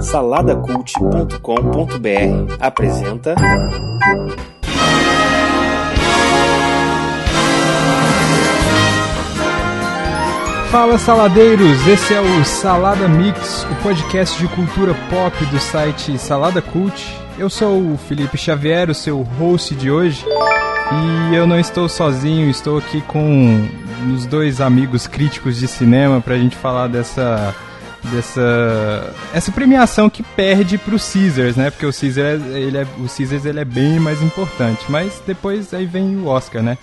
Saladacult.com.br apresenta. Fala saladeiros, esse é o Salada Mix, o podcast de cultura pop do site Salada Cult. Eu sou o Felipe Xavier, o seu host de hoje, e eu não estou sozinho, estou aqui com os dois amigos críticos de cinema para a gente falar dessa dessa essa premiação que perde para o Caesars, né? Porque o Caesars ele é, o Caesars ele é bem mais importante, mas depois aí vem o Oscar, né?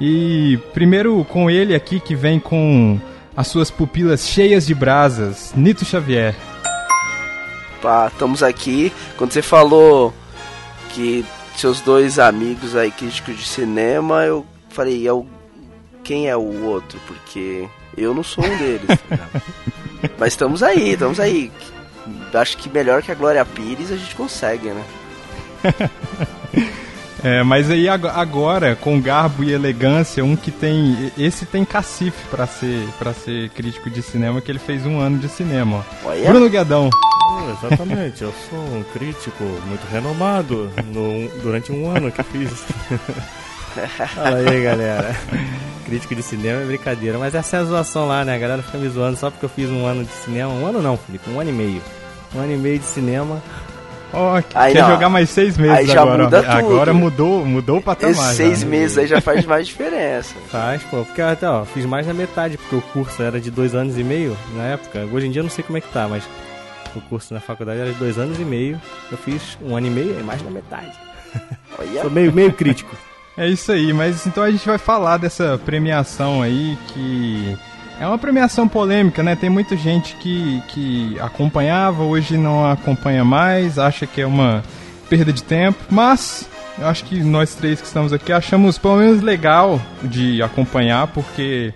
E primeiro com ele aqui que vem com as suas pupilas cheias de brasas, Nito Xavier. Pá, estamos aqui. Quando você falou que seus dois amigos aí críticos de cinema, eu falei, é o... quem é o outro? Porque eu não sou um deles. Mas estamos aí, estamos aí. Acho que melhor que a Glória Pires a gente consegue, né? É, mas aí agora, com garbo e elegância, um que tem. Esse tem cacife para ser para ser crítico de cinema, que ele fez um ano de cinema. Olha. Bruno Guedão. Oh, exatamente, eu sou um crítico muito renomado no, durante um ano que fiz. Fala aí, galera. Crítico de cinema é brincadeira, mas essa é a zoação lá, né? A galera fica me zoando só porque eu fiz um ano de cinema. Um ano não, Felipe, um ano e meio. Um ano e meio de cinema. Oh, aí, quer não. jogar mais seis meses aí já agora. Muda tudo. Agora mudou, mudou o patamar. Esses seis já, né? meses aí já faz mais diferença. Faz, pô. Porque até, ó, fiz mais da metade, porque o curso era de dois anos e meio na época. Hoje em dia eu não sei como é que tá, mas o curso na faculdade era de dois anos e meio. Eu fiz um ano e meio e mais da metade. Olha. Sou meio, meio crítico. É isso aí, mas então a gente vai falar dessa premiação aí que é uma premiação polêmica, né? Tem muita gente que, que acompanhava, hoje não acompanha mais, acha que é uma perda de tempo, mas eu acho que nós três que estamos aqui achamos pelo menos legal de acompanhar, porque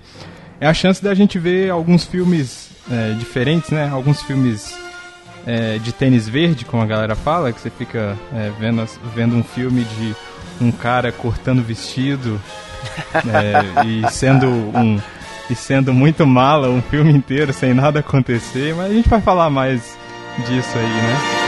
é a chance da gente ver alguns filmes é, diferentes, né? Alguns filmes é, de tênis verde, como a galera fala, que você fica é, vendo, vendo um filme de um cara cortando vestido é, e sendo um e sendo muito mala um filme inteiro sem nada acontecer, mas a gente vai falar mais disso aí, né?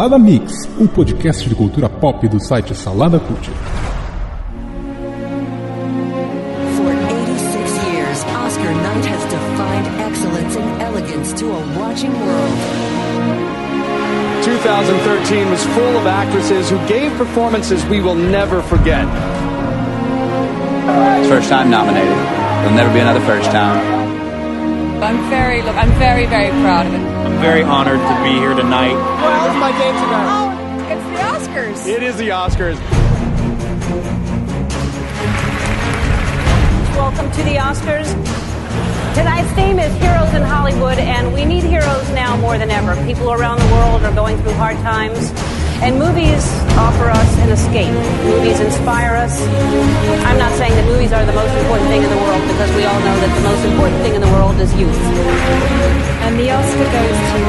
Salada Mix, um podcast de cultura pop do site Salada Cult. For 86 years, Oscar night has defined excellence and elegance to a watching world. 2013 was full of actresses who gave performances we will never forget. First time nominated. There'll never be another first time. I'm very, I'm very, very proud of it. I'm very honored to be here tonight. Well, how's my game tonight? Oh, it's the Oscars. It is the Oscars. Welcome to the Oscars. Tonight's theme is Heroes in Hollywood, and we need heroes now more than ever. People around the world are going through hard times. And movies offer us an escape. Movies inspire us. I'm not saying that movies are the most important thing in the world because we all know that the most important thing in the world is youth. And the Oscar goes to.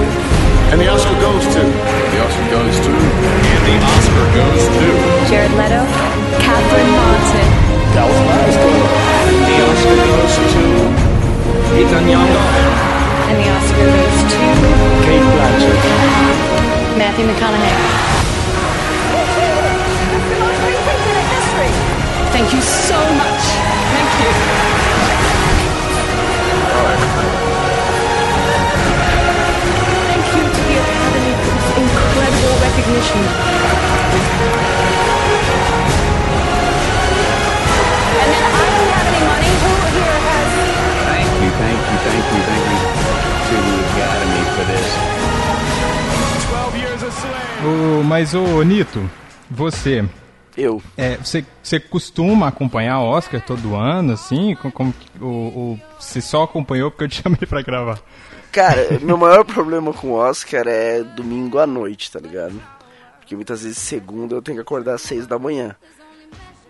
And the Oscar goes to. The Oscar goes to. And the Oscar goes to. Jared Leto. Catherine Martin. That was nice. The Oscar goes to. Ethan Young. And the Oscar goes to. Kate Blanchett. Matthew McConaughey. Thank you so much. Thank you. Thank you to the Academy for this incredible recognition. And I don't have any money. Who here has... Thank you, thank you, thank you, thank you to the Academy for this. 12 years a slave. mas, ô, Nito, você eu. É, você, você costuma acompanhar o Oscar todo ano, assim? Como, como, ou, ou você só acompanhou porque eu te chamei pra gravar? Cara, meu maior problema com o Oscar é domingo à noite, tá ligado? Porque muitas vezes segunda eu tenho que acordar às seis da manhã.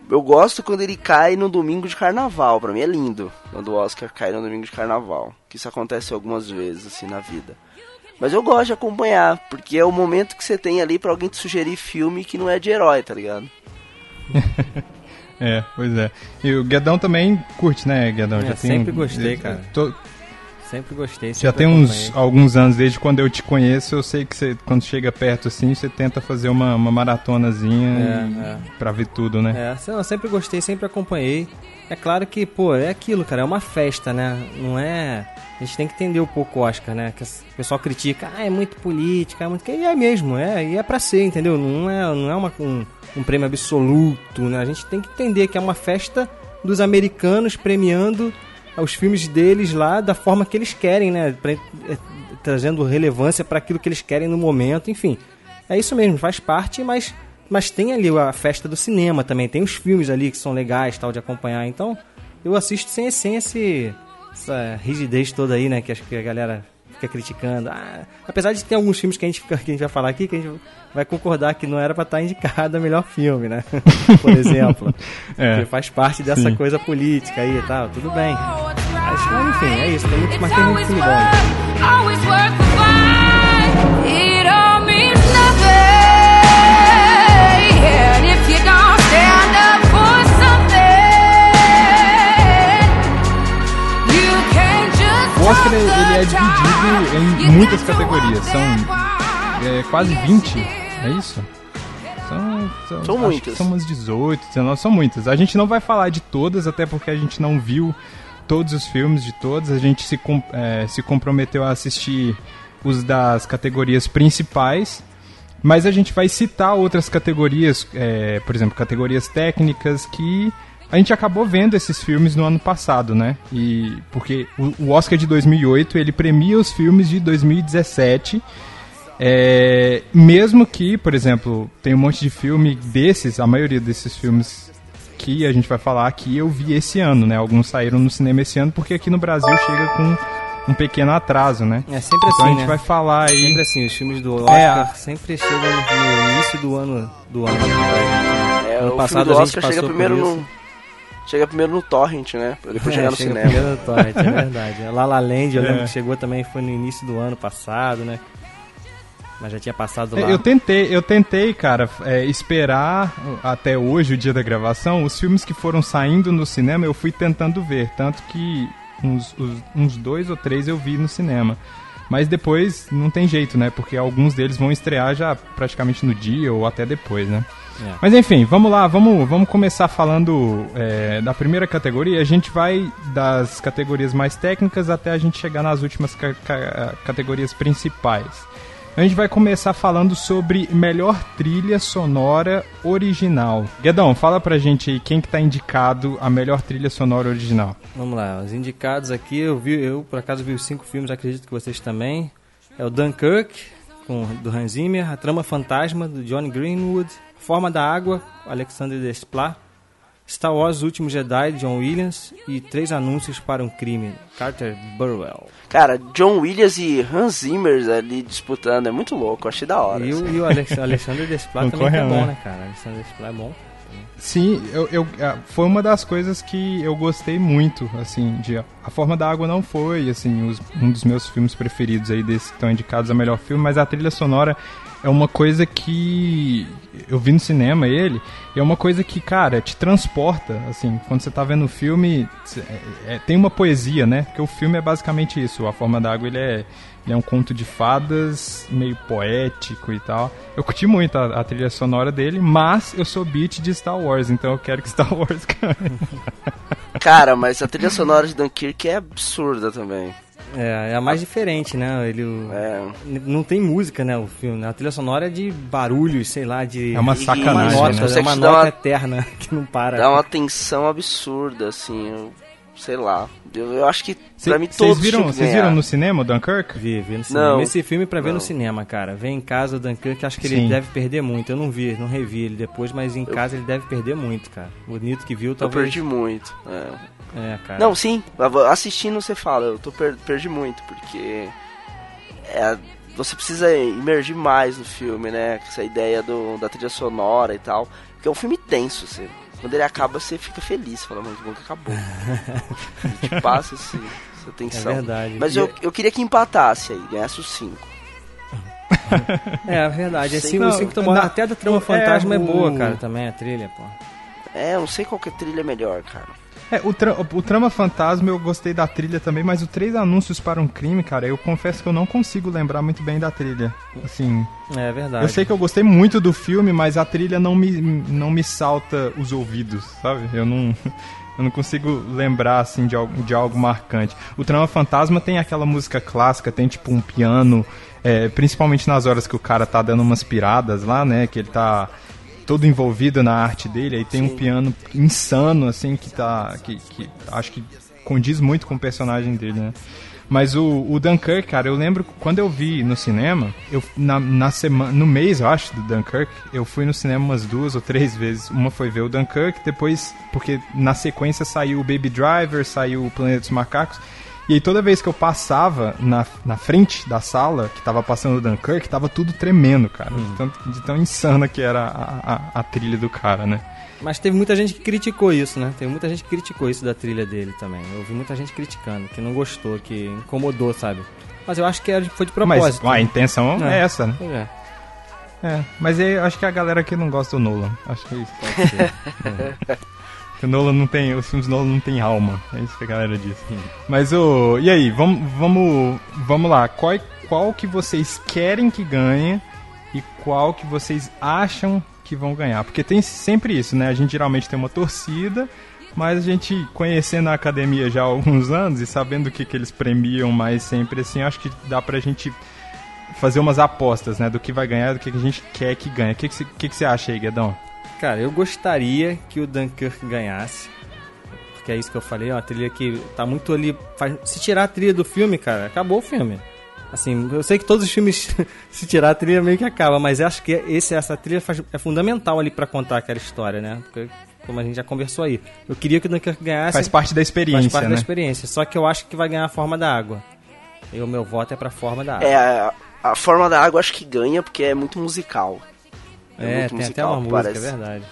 Eu gosto quando ele cai no domingo de carnaval, pra mim é lindo quando o Oscar cai no domingo de carnaval. Que isso acontece algumas vezes, assim, na vida. Mas eu gosto de acompanhar, porque é o momento que você tem ali pra alguém te sugerir filme que não é de herói, tá ligado? É, pois é. E o Guedão também curte, né, Guedão? É, Já tem sempre um- gostei, cara. tô- Sempre gostei. já sempre tem uns alguns anos, desde quando eu te conheço, eu sei que você, quando chega perto assim, você tenta fazer uma, uma maratonazinha É, é. pra ver tudo, né? É, assim, eu sempre gostei, sempre acompanhei. É claro que, pô, é aquilo, cara, é uma festa, né? Não é. A gente tem que entender um pouco o Oscar, né? Que o pessoal critica, ah, é muito política, é muito. E é mesmo, é, e é pra ser, entendeu? Não é, não é uma, um, um prêmio absoluto, né? A gente tem que entender que é uma festa dos americanos premiando os filmes deles lá da forma que eles querem, né? Pra- é, trazendo relevância para aquilo que eles querem no momento, enfim. É isso mesmo, faz parte, mas, mas tem ali a festa do cinema também, tem os filmes ali que são legais tal de acompanhar. Então, eu assisto sem, sem esse, essa rigidez toda aí, né, que acho que a galera fica criticando. Ah, apesar de ter alguns filmes que a, gente, fica- que a gente vai falar aqui, que a gente vai concordar que não era pra estar indicado a melhor filme, né? Por exemplo. É. Porque faz parte dessa Sim. coisa política aí e tal, tudo bem. Mas, enfim, é isso, tem muito mais tem muito filme bom. O Oscar ele é dividido em muitas categorias, são é, quase 20, é isso? São, são, muitas. São umas 18, 19, são muitas. A gente não vai falar de todas, até porque a gente não viu todos os filmes de todas. A gente se, é, se comprometeu a assistir os das categorias principais. Mas a gente vai citar outras categorias, é, por exemplo, categorias técnicas que a gente acabou vendo esses filmes no ano passado, né? E porque o, Oscar de 2008 ele premia os filmes de 2017. É, mesmo que, por exemplo, tem um monte de filme desses, a maioria desses filmes que a gente vai falar aqui eu vi esse ano, né? Alguns saíram no cinema esse ano porque aqui no Brasil chega com um pequeno atraso, né? É sempre então assim, a gente né? vai falar aí. Sempre assim, os filmes do Oscar É. sempre chegam no, início do ano do ano. É, ano o passado filme do a gente Oscar chega passou primeiro por isso. no. Chega primeiro no Torrent, né? Pra depois É, chegar no chega cinema. primeiro no Torrent, é verdade. La La Land, eu É. lembro que chegou também, foi no início do ano passado, né? Mas já tinha passado lá. Eu tentei, eu tentei, cara, é, esperar até hoje, o dia da gravação, os filmes que foram saindo no cinema eu fui tentando ver, tanto que uns, uns dois ou três eu vi no cinema. Mas depois não tem jeito, né? Porque alguns deles vão estrear já praticamente no dia ou até depois, né? É. Mas enfim, vamos lá, vamos, vamos começar falando é, da primeira categoria. A gente vai das categorias mais técnicas até a gente chegar nas últimas ca- ca- categorias principais. A gente vai começar falando sobre melhor trilha sonora original. Guedão, fala pra gente aí quem que tá indicado a melhor trilha sonora original. Vamos lá, os indicados aqui, eu vi, eu por acaso vi os cinco filmes, acredito que vocês também. É o Dunkirk, com, do Hans Zimmer, A Trama Fantasma, do Johnny Greenwood, Forma da Água, Alexander Desplat, Star Wars O Último Jedi, John Williams, e Três Anúncios para um Crime, Carter Burwell. Cara, John Williams e Hans Zimmer ali disputando, é muito louco, achei da hora. E o, e o Alex, Alexander Desplat também é bom, né? né, cara? Alexander Desplat é bom. Sim, eu, eu- foi uma das coisas que eu gostei muito, assim, de A Forma da Água não foi, assim, os- um dos meus filmes preferidos aí desses que estão indicados a melhor filme, mas a trilha sonora é uma coisa que eu vi no cinema ele, é uma coisa que, cara, te transporta, assim, quando você tá vendo o filme, é- é- tem uma poesia, né? Porque o filme é basicamente isso, A Forma da Água ele é, ele é um conto de fadas, meio poético e tal. Eu curti muito a, a trilha sonora dele, mas eu sou beat de Star Wars, então eu quero que Star Wars ganhe. Cara, mas a trilha sonora de Dunkirk é absurda também. É, é a mais diferente, né? Ele É. não tem música, né? O filme. A trilha sonora é de barulhos, sei lá, de É uma sacanagem, uma né? nota, é Consegue uma nota uma- eterna que não para. Dá uma tensão absurda, assim, eu, sei lá. Eu, eu acho que pra mim Vocês todos viram, vocês viram no cinema o Dunkirk? Vi, vi no cinema. Não. Esse filme é pra ver Não. no cinema, cara. Vem em casa o Dunkirk, acho que ele Sim. deve perder muito. Eu não vi, não revi ele depois, mas em casa ele deve perder muito, cara. O Nito que viu, Eu talvez. perdi muito. É. É, cara. Não, sim, assistindo você fala, eu tô per- perdi muito, porque é, você precisa imergir mais no filme, né? Essa ideia do, da trilha sonora e tal. Porque é um filme tenso, você. Quando ele acaba, você fica feliz, fala, mano, que bom que acabou. te passa esse, essa tensão. É verdade. Mas eu, é- eu queria que empatasse aí, ganhasse os 5. É, é verdade. Assim, Não, o cinco tomou- na- Até a da Trama é, Fantasma é, boa, cara, também, a trilha, pô. É, eu não sei qual que trilha é melhor, cara. É, o, tra o Trama Fantasma eu gostei da trilha também, mas o Três Anúncios para um Crime, cara, eu confesso que eu não consigo lembrar muito bem da trilha. Assim. É verdade. Eu sei que eu gostei muito do filme, mas a trilha não me, não me salta os ouvidos, sabe? Eu não. Eu não consigo lembrar, assim, de algo, de algo marcante. O Trama Fantasma tem aquela música clássica, tem tipo um piano, é, principalmente nas horas que o cara tá dando umas piradas lá, né? Que ele tá todo envolvido na arte dele, aí tem um piano insano, assim, que tá. Que, que acho que condiz muito com o personagem dele, né? Mas o, o Dunkirk, cara, eu lembro quando eu vi no cinema, eu na, na semana, no mês, eu acho, do Dunkirk, eu fui no cinema umas duas ou três vezes. Uma foi ver o Dunkirk, depois, porque na sequência saiu o Baby Driver, saiu o Planeta dos Macacos. E aí toda vez que eu passava na, na frente da sala, que tava passando o Dunkirk, tava tudo tremendo, cara. De, tão, de tão insana que era a, a, a trilha do cara, né? Mas teve muita gente que criticou isso, né? Teve muita gente que criticou isso da trilha dele também. Eu ouvi muita gente criticando, que não gostou, que incomodou, sabe? Mas eu acho que foi de propósito. Mas a intenção é, essa, né? É. É, mas eu acho que a galera aqui não gosta do Nolan. Acho que é isso pode ser. É. o Nolan não tem, os filmes do Nolan não tem alma. É isso que a galera diz. Mas o, e aí, vamos, vamos, vamos lá. Qual, qual que vocês querem que ganhe e qual que vocês acham que vão ganhar? Porque tem sempre isso, né? A gente geralmente tem uma torcida, mas a gente conhecendo a academia já há alguns anos e sabendo o que, que eles premiam mais sempre assim, acho que dá pra gente fazer umas apostas, né? Do que vai ganhar, do que a gente quer que ganhe. O que, que, você, que, que você acha aí, Guedão? Cara, eu gostaria que o Dunkirk ganhasse. Porque é isso que eu falei, é uma trilha que tá muito ali. faz- se tirar a trilha do filme, cara, acabou o filme. Assim, eu sei que todos os filmes, se tirar a trilha, meio que acaba, mas eu acho que esse, essa trilha faz- é fundamental ali pra contar aquela história, né? Porque, como a gente já conversou aí. Eu queria que o Dunkirk ganhasse. Faz parte da experiência, Faz parte né? da experiência. Só que eu acho que vai ganhar a forma da água. E o meu voto é pra forma da água. É, a, a forma da água acho que ganha porque é muito musical. É, tem até uma música, é verdade.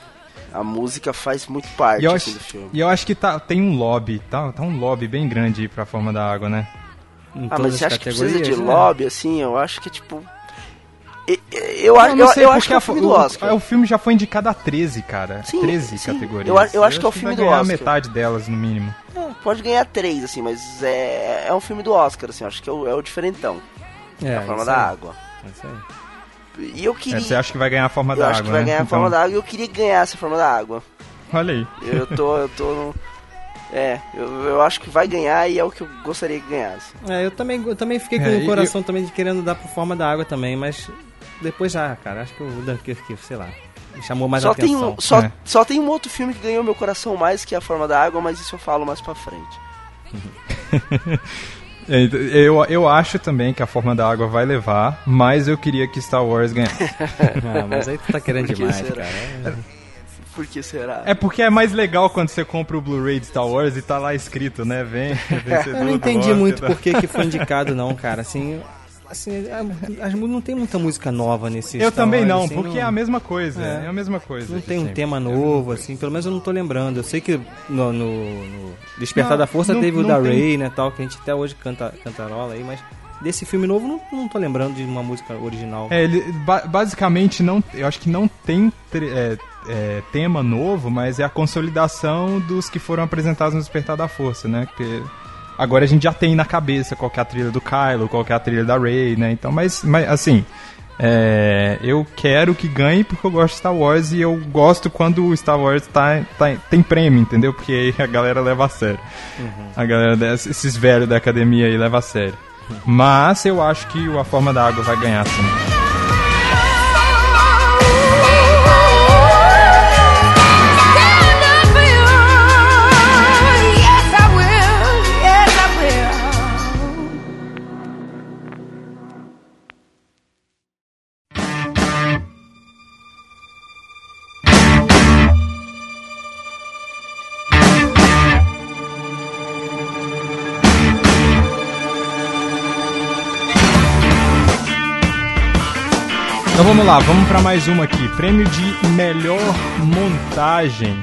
A música faz muito parte eu, assim, acho, do filme. e eu acho que tá, tem um lobby, tá, tá um lobby bem grande aí pra forma da água, né? Ah, mas você acha que precisa de né? lobby, assim? Eu acho que, tipo... Eu, acho- não eu, sei, eu acho porque que é o filme do Oscar. O, o filme já foi indicado a 13, cara. Sim, 13 sim. categorias. Eu a- eu acho que é o filme do ganhar Oscar. metade delas, no mínimo. É, pode ganhar três, assim, mas é, é um filme do Oscar, assim. eu Acho que é o, é o diferentão. É, a forma da água. É isso aí. E eu queria... É, você acha que vai ganhar a forma eu da acho água, que vai né? ganhar a Então, forma da água e eu queria que ganhasse a forma da água. Olha aí. Eu tô... Eu tô no... É, eu, eu acho que vai ganhar e é o que eu gostaria que ganhasse. É, eu também, eu também fiquei com É, o coração também de querendo dar por forma da água também, mas depois já, cara, acho que o Dunkirk, sei lá, me chamou mais Só tem, atenção. um, só, É. só tem um outro filme que ganhou meu coração mais que é a forma da água, mas isso eu falo mais pra frente. É, Eu, eu acho também que a forma da água vai levar, mas eu queria que Star Wars ganhasse. Ah, mas aí tu tá querendo Por que demais, será? cara. Por que será? É porque é mais legal quando você compra o Blu-ray de Star Wars e tá lá escrito, né? Vem, vencedor Eu não do entendi Oscar, muito tá? por que, que foi indicado, não, cara. Assim, assim a- as não tem muita música nova nesse Eu Star também Wars, não, assim, porque é a mesma coisa. É, a mesma coisa. Não tem um sempre. tema novo, assim, pelo menos eu não tô lembrando. Eu sei que no, no- no Despertar Não, da Força não- teve o não da tem- Ray, né, tal, que a gente até hoje canta, cantarola aí, mas desse filme novo não, não tô lembrando de uma música original. É, ele ba- basicamente não, eu acho que não tem é, é, tema novo, mas é a consolidação dos que foram apresentados no Despertar da Força, né? Porque agora a gente já tem na cabeça qual que é a trilha do Kylo, qual que é a trilha da Rey, né? Então, mas, mas assim, é, eu quero que ganhe porque eu gosto de Star Wars e eu gosto quando o Star Wars tá, tá- tem prêmio, entendeu? Porque aí a galera leva a sério. A galera, des- esses velhos da academia aí leva a sério. Mas eu acho que o A Forma da Água vai ganhar, sim. Vamos lá, vamos para mais uma aqui. Prêmio de melhor montagem.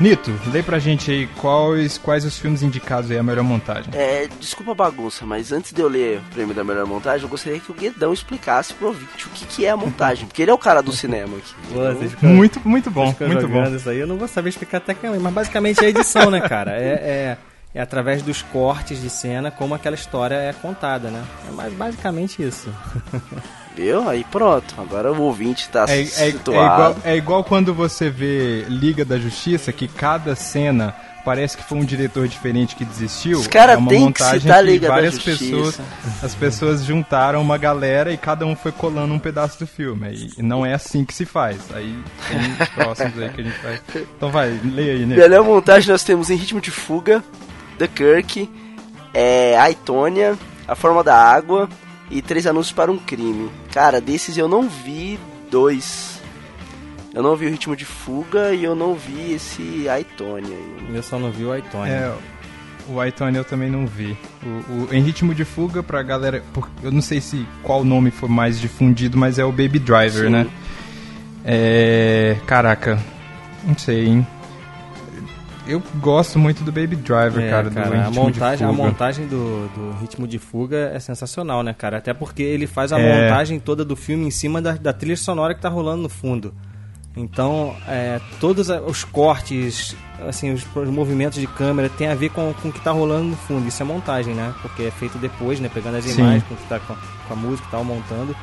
Nito, lê pra gente aí quais, quais os filmes indicados aí a melhor montagem. É, desculpa a bagunça, mas antes de eu ler o prêmio da melhor montagem, eu gostaria que o Guedão explicasse pro ouvinte o que, que é a montagem, porque ele é o cara do cinema aqui. Pô, muito, muito bom, muito bom. Isso aí eu não vou saber explicar tecnicamente, mas basicamente é a edição, né, cara? É, é, é através dos cortes de cena como aquela história é contada, né? É mais basicamente isso. Viu? Aí pronto. Agora o ouvinte tá é, situado. É, é, igual, é igual quando você vê Liga da Justiça, que cada cena parece que foi um diretor diferente que desistiu. Os caras é uma têm montagem que citar Liga várias da Justiça. pessoas, as pessoas juntaram uma galera e cada um foi colando um pedaço do filme. E não é assim que se faz. Aí tem os próximos aí que a gente vai. Então vai, leia aí, né? Melhor montagem nós temos em Ritmo de Fuga, The Kirk, é, a Itônia, A Forma da Água e Três Anúncios para um Crime. Cara, desses eu não vi dois. Eu não vi o Ritmo de Fuga e eu não vi esse Aitonia. Eu só não vi o Aitonia. É, o Aitonia eu também não vi. O, o, em Ritmo de Fuga, pra galera... por- Eu não sei se qual nome foi mais difundido, mas é o Baby Driver, Sim. né? É... Caraca, não sei, hein? Eu gosto muito do Baby Driver, É, cara, do Em a Ritmo montagem, de a Fuga. montagem do, do ritmo de fuga é sensacional, né, cara? Até porque ele faz a É. montagem toda do filme em cima da, da trilha sonora que tá rolando no fundo. Então, é, todos a- os cortes, assim, os, os movimentos de câmera tem a ver com, com o que tá rolando no fundo. Isso é montagem, né? Porque é feito depois, né? Pegando as Sim. imagens com, tá com, com a música e tal, montando.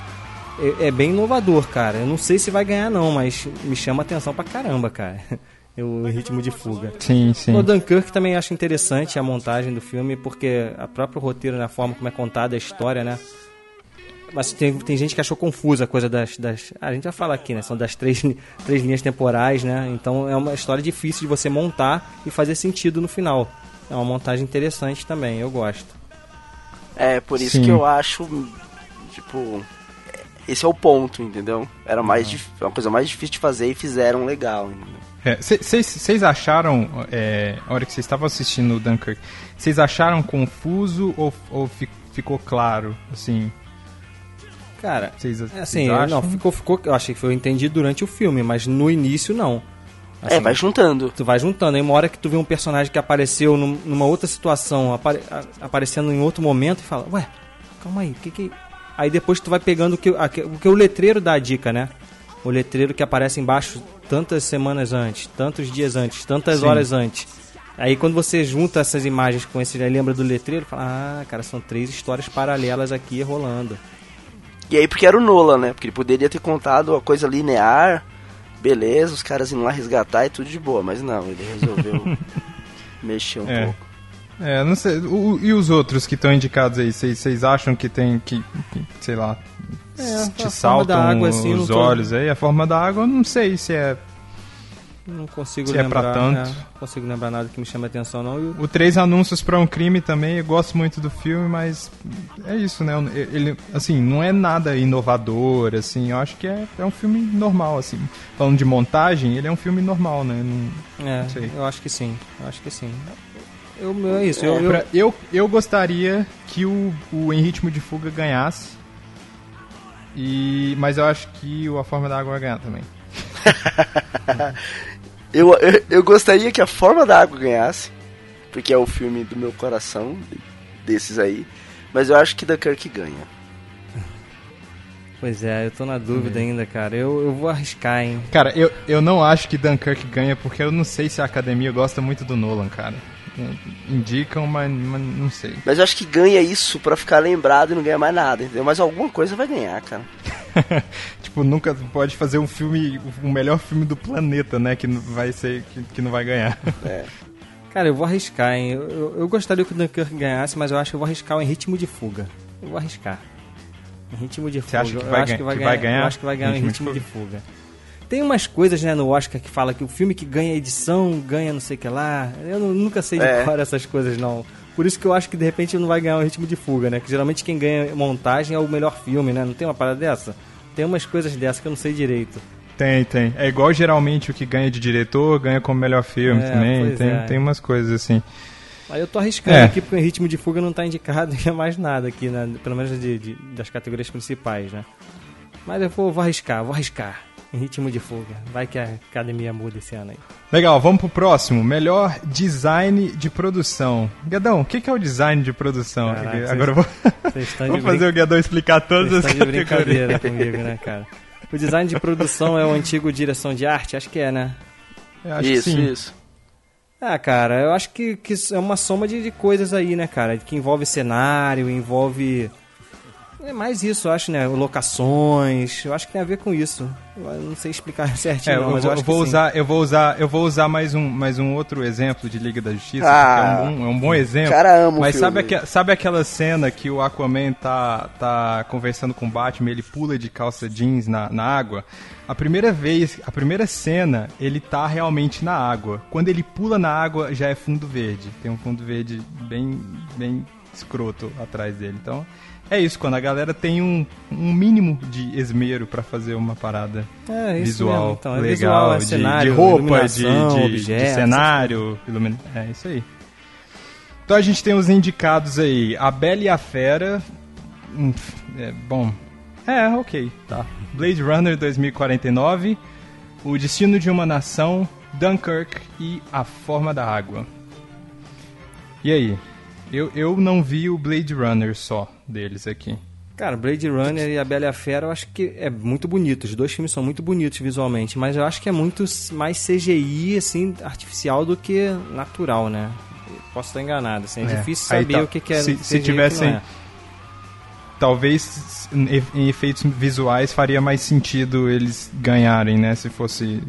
É, é bem inovador, cara. Eu não sei se vai ganhar, não, mas me chama atenção pra caramba, cara. O ritmo de fuga. Sim, sim. O Dunkirk também acho interessante a montagem do filme, porque a próprio roteiro, na forma como é contada a história, né? Mas tem, tem gente que achou confusa a coisa das, das. A gente vai falar aqui, né? São das três, três linhas temporais, né? Então é uma história difícil de você montar e fazer sentido no final. É uma montagem interessante também, eu gosto. É, por isso Sim. que eu acho, tipo, esse é o ponto, entendeu? Era mais dif- uma coisa mais difícil de fazer e fizeram legal. entendeu? Vocês acharam, é, a hora que vocês estavam assistindo o Dunkirk, vocês acharam confuso ou, ou fi- ficou claro, assim? Cara, Vocês, é assim, acham? não, ficou, ficou. Eu achei que foi entendido durante o filme, mas no início não. é, Assim, vai juntando. Tu vai juntando. Aí uma hora que tu vê um personagem que apareceu num- numa outra situação, apare- a- aparecendo em outro momento, e fala, ué, calma aí, o que que. Aí depois tu vai pegando o que, a- que- o que o letreiro dá a dica, né? O letreiro que aparece embaixo tantas semanas antes, tantos dias antes, tantas Sim. horas antes. Aí quando você junta essas imagens com esse, lembra do letreiro, fala, ah, cara, são três histórias paralelas aqui rolando. E aí porque era o Nolan, né? Porque ele poderia ter contado a coisa linear, beleza, os caras indo lá resgatar e tudo de boa, mas não, ele resolveu mexer um É. pouco. É, não sei. o- e os outros que estão indicados aí? Vocês acham que tem que, que, sei lá, É, a te saltam água, assim, os tô- olhos aí? A forma da água, eu não sei se é. Não consigo Se é lembrar. pra tanto. é, não consigo lembrar nada que me chame a atenção, não. E o- Três Anúncios para um Crime também, eu gosto muito do filme, mas é isso, né? Ele, assim, não é nada inovador, assim, eu acho que é, é um filme normal, assim. Falando de montagem, ele é um filme normal, né? Não, É, não sei. eu acho que sim. Eu acho que sim. Eu, é isso. Eu, eu, eu, eu gostaria que o, o Em Ritmo de Fuga ganhasse, e, mas eu acho que o A Forma da Água vai ganhar também. Eu, eu, eu gostaria que a Forma da Água ganhasse, porque é o filme do meu coração, desses aí, mas eu acho que Dunkirk ganha. Pois é, eu tô na dúvida ainda, cara. Eu, eu vou arriscar, hein? Cara, eu, eu não acho que Dunkirk ganha, porque eu não sei se a academia gosta muito do Nolan, cara. Indicam, mas, mas não sei. Mas eu acho que ganha isso pra ficar lembrado e não ganha mais nada, entendeu? Mas alguma coisa vai ganhar, cara. tipo, nunca pode fazer um filme, o melhor filme do planeta, né? Que não vai ser, que, que não vai ganhar. É. Cara, eu vou arriscar, hein? Eu, eu, eu gostaria que o Dunkirk ganhasse, mas eu acho que eu vou arriscar em ritmo de fuga. Eu vou arriscar. Em ritmo de fuga. acha que Eu vai acho ganha- que vai ganhar? Eu acho que vai ganhar em Ritmo de ritmo de fuga. Tem umas coisas, né, no Oscar que fala que o filme que ganha edição ganha não sei o que lá. Eu não- nunca sei de É. cor essas coisas, não. Por isso que eu acho que de repente não vai ganhar o ritmo de fuga, né? Que geralmente quem ganha montagem é o melhor filme, né? Não tem uma parada dessa? Tem umas coisas dessas que eu não sei direito. Tem, tem. É igual geralmente o que ganha de diretor ganha como melhor filme É, também. Tem, é. tem umas coisas assim. Aí eu tô arriscando É. aqui porque o ritmo de fuga não tá indicado em mais nada aqui, né? pelo menos de, de- das categorias principais, né? Mas eu vou, vou arriscar, vou arriscar. Em ritmo de fuga. Vai que a academia muda esse ano aí. Legal, vamos pro próximo. Melhor design de produção. Guedão, o que, que é o design de produção? Caraca, Agora vocês- eu vou, vou fazer brin- o Guedão explicar todas Vocês as estão de brincadeira comigo, né, cara? O design de produção é o antigo direção de arte? Acho que é, né? Eu acho que Isso, sim. isso. Ah, cara, eu acho que, que é uma soma de, de coisas aí, né, cara? Que envolve cenário, envolve. É mais isso, eu acho, né? Locações. Eu acho que tem a ver com isso. Eu não sei explicar certinho, É, não, eu, mas vou, eu acho eu vou que sim. usar, eu vou usar, eu vou usar mais um, mais um outro exemplo de Liga da Justiça, Ah, que é um bom, é um bom exemplo. cara ama o Mas sabe, aque- sabe aquela cena que o Aquaman tá, tá conversando com o Batman, ele pula de calça jeans na, na água? A primeira vez, a primeira cena, ele tá realmente na água. Quando ele pula na água, já é fundo verde. Tem um fundo verde bem, bem escroto atrás dele. Então, é isso, quando a galera tem um, um mínimo de esmero pra fazer uma parada É, visual então, é legal, visual, é de, cenário, de roupa, de, iluminação, de- de objetos, cenário, ilumina... é isso aí. Então a gente tem os indicados aí, A Bela e a Fera, hum, é, bom, é, ok, tá. Blade Runner 2049, O Destino de uma Nação, Dunkirk e A Forma da Água. E aí? Eu, eu não vi o Blade Runner só deles aqui. Cara, Blade Runner e A Bela e a Fera eu acho que é muito bonito. Os dois filmes são muito bonitos visualmente, mas eu acho que é muito mais CGI, assim, artificial do que natural, né? Posso estar enganado, assim, é, É, difícil saber tá. o que, que é Se- CGI se tivessem- é. talvez em em efeitos visuais faria mais sentido eles ganharem, né? Se fosse.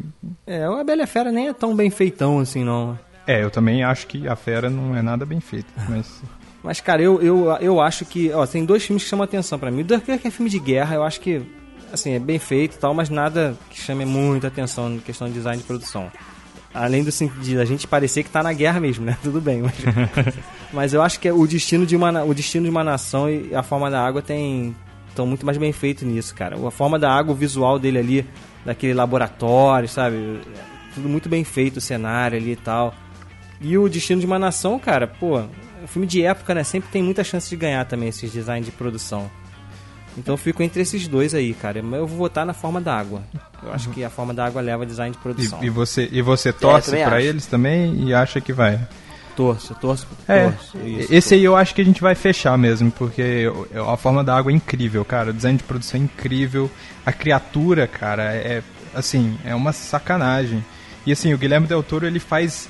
É, o A Bela e a Fera nem é tão bem feitão assim, não. É, eu também acho que a fera não é nada bem feita, mas. Mas, cara, eu, eu, eu acho que. Ó, tem dois filmes que chamam atenção pra mim. O Dunkirk é filme de guerra, eu acho que. Assim, é bem feito e tal, mas nada que chame muita atenção na questão de design de produção. Além do sentido de a gente parecer que tá na guerra mesmo, né? Tudo bem, mas. mas eu acho que é o destino de uma, o destino de uma nação e a forma da água tem. estão muito mais bem feito nisso, cara. A forma da água, o visual dele ali, daquele laboratório, sabe? Tudo muito bem feito, o cenário ali e tal. E o Destino de uma Nação, cara, pô, é filme de época, né? Sempre tem muita chance de ganhar também esses designs de produção. Então eu fico entre esses dois aí, cara. Mas eu vou votar na forma da água. Eu acho que a forma da água leva design de produção. E, e você, e você torce também pra acho. eles também e acha que vai? Torço, torço, É, torço. Isso, esse aí eu acho que a gente vai fechar mesmo, porque a forma da água é incrível, cara. O design de produção é incrível. A criatura, cara, é assim, é uma sacanagem. E assim, o Guilherme Del Toro, ele faz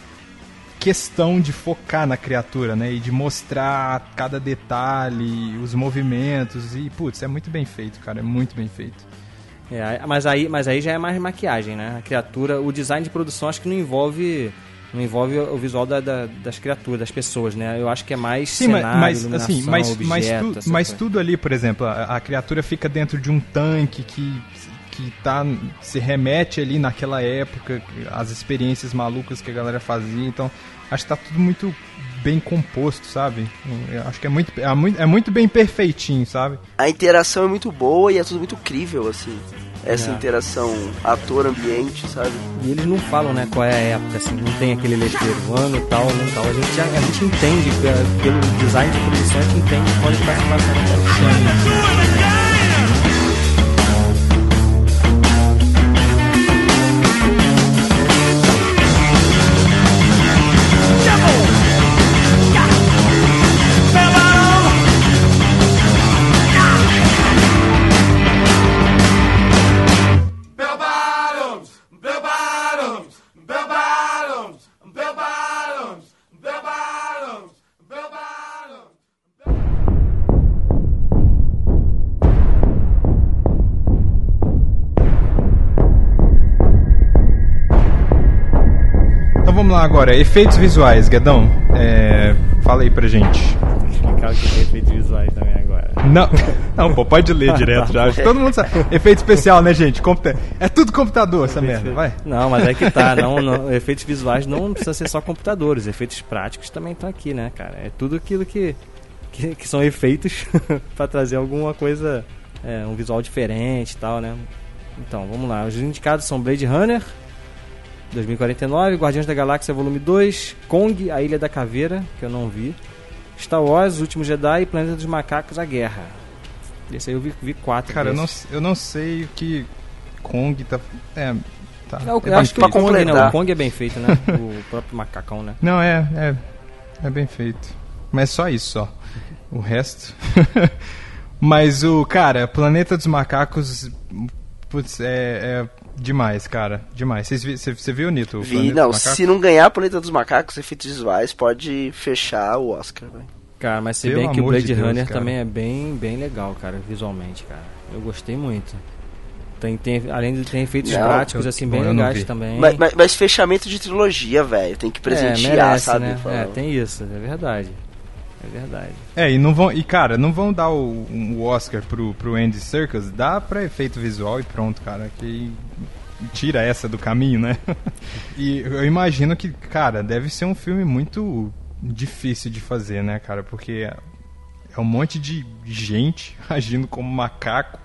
questão de focar na criatura, né? E de mostrar cada detalhe, os movimentos e putz, é muito bem feito, cara, é muito bem feito. É, mas aí, mas aí já é mais maquiagem, né? A criatura, o design de produção acho que não envolve não envolve o visual da- da- das criaturas, das pessoas, né? Eu acho que é mais Sim, mas, cenário, mas assim, mas, objeto, mas, tu- mas tudo ali, por exemplo, a, a criatura fica dentro de um tanque que que tá se remete ali naquela época, as experiências malucas que a galera fazia, então acho que tá tudo muito bem composto, sabe? Eu acho que é muito é muito, é muito bem perfeitinho, sabe? A interação é muito boa e é tudo muito crível, assim. Essa É. interação ator-ambiente, sabe? E eles não falam, né, qual é a época, assim, não tem aquele letreiro, ano tal, não tal. A gente, já, a gente entende, pe- pelo design de produção, a gente entende quando está se passando agora, efeitos visuais, Guedão. É, fala aí pra gente. explicar o que é efeitos visuais também agora. Não, não, pô, pode ler direto já. Todo mundo sabe. Efeito especial, né, gente? Computa- É tudo computador essa merda, vai. Não, mas é que tá. Não, não- efeitos visuais não precisa ser só computadores. Efeitos práticos também estão aqui, né, cara? É tudo aquilo que, que, que são efeitos pra trazer alguma coisa, é, um visual diferente e tal, né? Então, vamos lá. Os indicados são Blade Runner, 2049, Guardiões da Galáxia Volume 2, Kong, A Ilha da Caveira, que eu não vi, Star Wars, Os Últimos Jedi e Planeta dos Macacos, A Guerra. Esse aí eu vi, vi quatro. Cara, eu não, eu não sei o que Kong tá. É. Tá. É, eu é bem acho que o feito. Kong, completar. O Kong é bem feito, né? o próprio macacão, né? Não, é, é. É bem feito. Mas só isso, só. O resto. Mas o, cara, Planeta dos Macacos. Putz, é, é demais, cara. Demais. Você você viu, Nito? o Vi, não, se não ganhar a Planeta dos Macacos, efeitos visuais, pode fechar o Oscar, velho. Cara, mas se Pelo bem que o Blade de Deus, Runner cara. também é bem, bem legal, cara, visualmente, cara. Eu gostei muito. Tem, tem, além de ter efeitos Não, práticos, eu- assim, bem legais também. Mas, mas- mas fechamento de trilogia, velho. Tem que presentear, é, merece, sabe? né? É, tem isso, é verdade. É verdade. É, e não vão. E cara, não vão dar o, o Oscar pro, pro Andy Serkis, dá pra efeito visual e pronto, cara. Que tira essa do caminho, né? e eu imagino que, cara, deve ser um filme muito difícil de fazer, né, cara? Porque é um monte de gente agindo como macaco,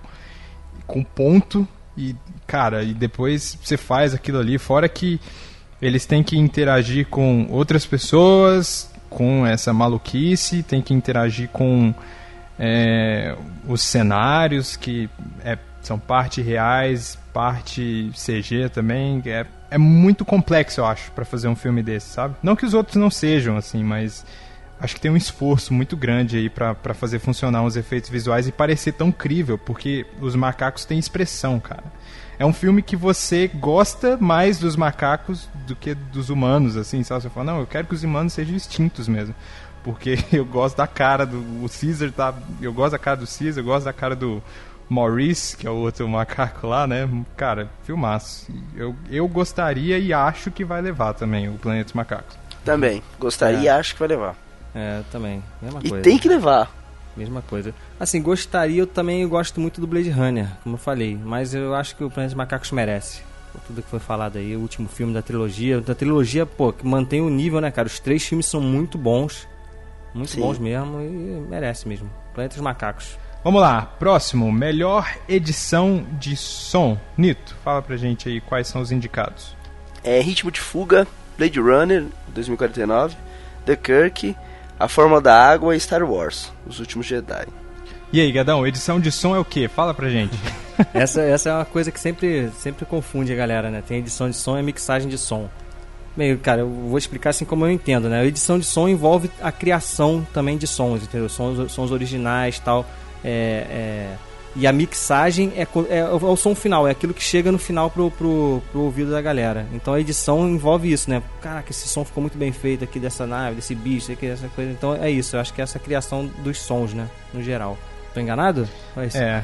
com ponto, e, cara, e depois você faz aquilo ali, fora que eles têm que interagir com outras pessoas, com essa maluquice, tem que interagir com é, os cenários que é, são parte reais, parte CG também. É, é muito complexo, eu acho, pra fazer um filme desse, sabe? Não que os outros não sejam, assim, mas acho que tem um esforço muito grande aí pra fazer funcionar os efeitos visuais e parecer tão crível, porque os macacos têm expressão, cara. É um filme que você gosta mais dos macacos do que dos humanos, assim, sabe? Você fala, não, eu quero que os humanos sejam extintos mesmo. Porque eu gosto da cara do. O Caesar tá. Eu gosto da cara do Caesar, eu gosto da cara do Maurice, que é o outro macaco lá, né? Cara, filmaço. Eu, eu gostaria e acho que vai levar também o Planeta dos Macacos. Também. Gostaria É. e acho que vai levar. É, também. Mesma E coisa. tem que levar. Mesma coisa. Assim, gostaria, eu também gosto muito do Blade Runner, como eu falei. Mas eu acho que o Planeta dos Macacos merece. Por tudo que foi falado aí, o último filme da trilogia. Da trilogia, pô, que mantém o nível, né, cara? Os três filmes são muito bons. Muito Sim. bons mesmo e merece mesmo. Planeta dos Macacos. Vamos lá, próximo, melhor edição de som. Nito, fala pra gente aí quais são os indicados. É Ritmo de Fuga, Blade Runner, 2049, The Kirk, A Forma da Água e Star Wars, Os Últimos Jedi. E aí, Gadão, edição de som é o quê? Fala pra gente. essa, essa é uma coisa que sempre, sempre confunde a galera, né? Tem edição de som e mixagem de som. Bem, cara, eu vou explicar assim como eu entendo, né? A edição de som envolve a criação também de sons, entendeu? Sons, sons originais tal. É, é, e a mixagem é, é, o- é o som final, é aquilo que chega no final pro, pro, pro ouvido da galera. Então a edição envolve isso, né? Caraca, esse som ficou muito bem feito aqui dessa nave, desse bicho, aqui, dessa coisa. Então é isso, eu acho que é essa criação dos sons, né? No geral. Tô enganado? Isso? É.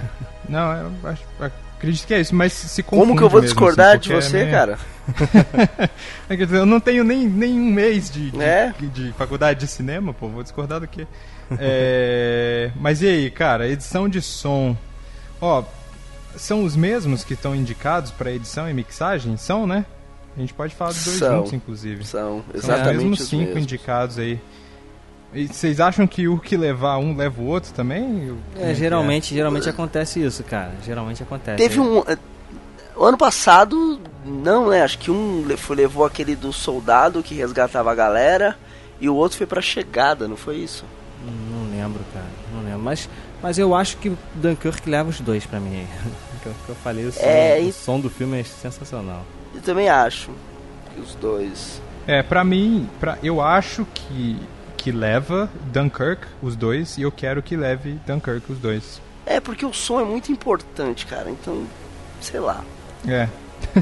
Não, eu acho, acredito que é isso, mas se Como confunde que eu vou mesmo, discordar assim, de é você, meio- cara? É, eu não tenho nem, nem um mês de, de, É? de faculdade de cinema, pô, vou discordar do quê? É, mas e aí, cara, edição de som. Ó, são os mesmos que estão indicados para edição e mixagem? São, né? A gente pode falar dos dois São. juntos, inclusive. São, São os exatamente mesmos os cinco mesmos. indicados aí. E vocês acham que o que levar um leva o outro também? É, que geralmente, geralmente acontece isso, cara. Geralmente acontece. Teve um. O ano passado, não, né? Acho que um levou aquele do soldado que resgatava a galera e o outro foi pra chegada, não foi isso? Não lembro, cara. Não lembro. Mas, mas eu acho que Dunkirk leva os dois pra mim. que, eu, que eu falei, o som, É, o som do filme é sensacional. Eu também acho que os dois. É, pra mim, pra, eu acho que, que leva Dunkirk, os dois, e eu quero que leve Dunkirk, os dois. É, porque o som é muito importante, cara. Então, sei lá. É.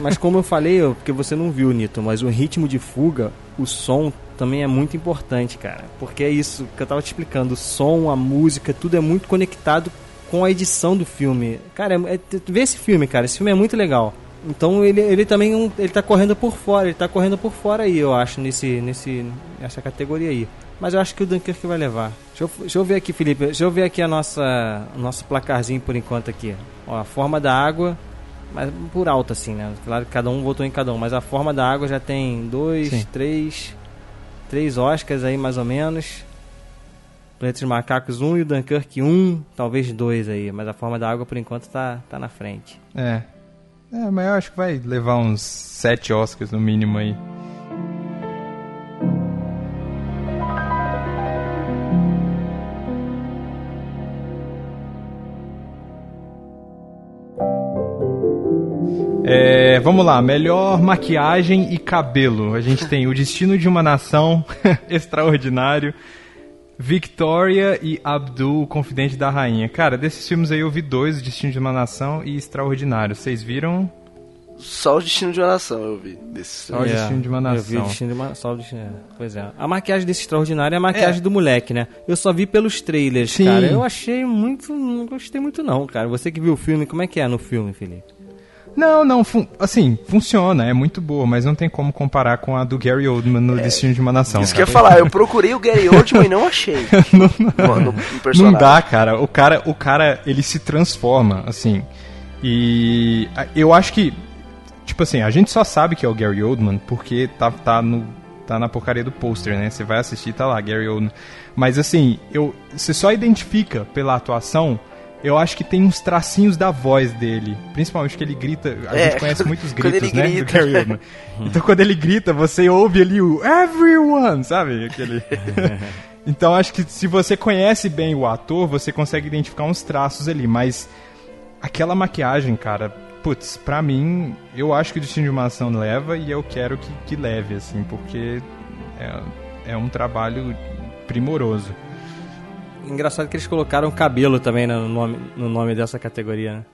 Mas como eu falei, eu- porque você não viu, Nito, mas o ritmo de fuga, o som também é muito importante, cara. Porque é isso que eu tava te explicando. O som, a música, tudo é muito conectado com a edição do filme. Cara, é, é, vê esse filme, cara. Esse filme é muito legal. Então ele, ele também um- ele tá correndo por fora, ele tá correndo por fora aí, eu acho, nesse, nesse, nessa categoria aí. Mas eu acho que o Dunkirk vai levar. Deixa eu, deixa eu ver aqui, Felipe. Deixa eu ver aqui a nossa, o nosso placarzinho por enquanto aqui. Ó, a forma da água, mas por alto assim, né? Claro que cada um votou em cada um, mas a forma da água já tem dois, Sim. três, três Oscars aí mais ou menos. Planeta dos Macacos um e o Dunkirk um, talvez dois aí, mas a forma da água por enquanto tá, tá na frente. É. É, mas eu acho que vai levar uns sete Oscars no mínimo aí. É, vamos lá, melhor maquiagem e cabelo. A gente tem O Destino de uma Nação, Extraordinário, Victoria e Abdul, Confidente da Rainha. Cara, desses filmes aí eu vi dois, O Destino de uma Nação e Extraordinário. Vocês viram? Só o Destino de uma Nação eu vi. Desse Só o Destino de uma Nação. Eu vi o Destino de uma só o destino, é, Pois é. A maquiagem desse extraordinário é a maquiagem é. do moleque, né? Eu só vi pelos trailers, Sim. cara. Eu achei muito. Não gostei muito, não, cara. Você que viu o filme, como é que é no filme, Felipe? Não, não, fun assim, funciona, é muito boa, mas não tem como comparar com a do Gary Oldman no é, Destino de uma Nação. Isso cara. que eu ia falar, eu procurei o Gary Oldman e não achei. não, no, no não dá, cara. O cara, o cara, ele se transforma, assim. E eu acho que, tipo assim, a gente só sabe que é o Gary Oldman porque tá, tá no tá na porcaria do pôster, né? Você vai assistir, tá lá, Gary Oldman. Mas assim, eu, você só identifica pela atuação eu acho que tem uns tracinhos da voz dele. Principalmente que ele grita. A é, gente conhece muitos gritos, né? Grita. Do Gary Oldman. então quando ele grita, você ouve ali o Everyone, sabe? Aquele. então acho que se você conhece bem o ator, você consegue identificar uns traços ali. Mas aquela maquiagem, cara, putz, pra mim, eu acho que o Destino de uma Ação leva e eu quero que, que leve, assim, porque é, é um trabalho primoroso. Engraçado que eles colocaram cabelo também no nome, no nome dessa categoria, né?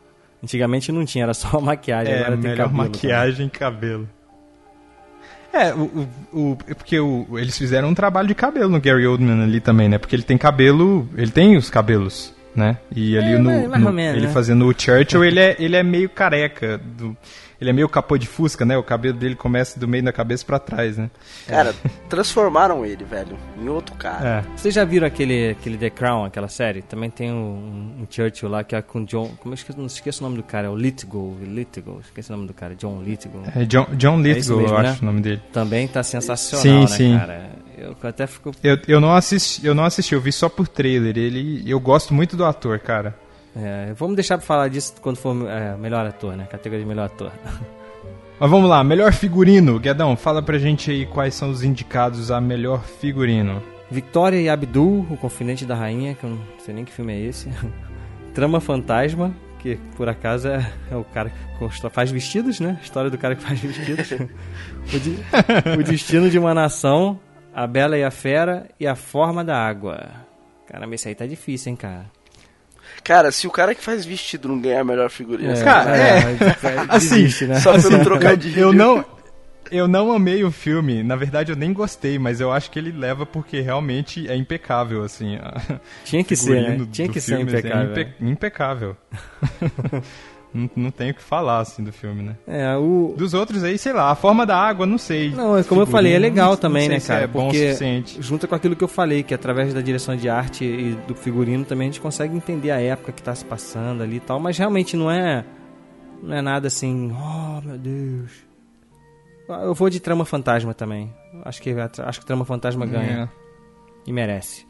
Antigamente não tinha, era só maquiagem, é, agora tem melhor cabelo. maquiagem e cabelo. É, o, o, o, é porque o, eles fizeram um trabalho de cabelo no Gary Oldman ali também, né? Porque ele tem cabelo, ele tem os cabelos, né? E ali é, no, mais, mais no menos, ele né? fazendo o Churchill, ele é, ele é meio careca. Do, ele é meio capô de fusca, né? O cabelo dele começa do meio da cabeça para trás, né? Cara, transformaram ele, velho, em outro cara. É. Vocês já viram aquele, aquele The Crown, aquela série? Também tem um, um Churchill lá que é com John. Como eu esqueço, não esqueço o nome do cara, é o Lithgow. Lithgow, esqueci o nome do cara, John Lithgow. É John, John Lithgow, é mesmo, eu né? acho o nome dele. Também tá sensacional, sim, né, sim. cara? Eu até fico. Eu, eu, não assisti, eu não assisti, eu vi só por trailer. Ele, eu gosto muito do ator, cara. É, vamos deixar pra falar disso quando for é, melhor ator, né? Categoria de melhor ator. Mas vamos lá, melhor figurino. Guedão, fala pra gente aí quais são os indicados a melhor figurino. Victoria e Abdul, o Confidente da Rainha, que eu não sei nem que filme é esse. Trama Fantasma, que por acaso é, é o cara que faz vestidos, né? História do cara que faz vestidos. o, de, o Destino de uma Nação, A Bela e a Fera e A Forma da Água. Caramba, esse aí tá difícil, hein, cara. Cara, se o cara que faz vestido não ganhar a melhor figurino, é, cara, é, é, assim, desiste, né? só assim, pelo trocadilho. Eu não, eu não amei o filme, na verdade eu nem gostei, mas eu acho que ele leva porque realmente é impecável, assim. Tinha que ser, né? Tinha que ser impecável. É impe impecável. não, não tenho o que falar, assim, do filme, né? É, o... Dos outros aí, sei lá, a forma da água, não sei. Não, é como eu falei, é legal não, também, não né, cara? É porque junta com aquilo que eu falei, que através da direção de arte e do figurino também a gente consegue entender a época que tá se passando ali e tal, mas realmente não é não é nada assim, oh, meu Deus. Eu vou de Trama Fantasma também. Acho que acho que Trama Fantasma ganha. É. E merece.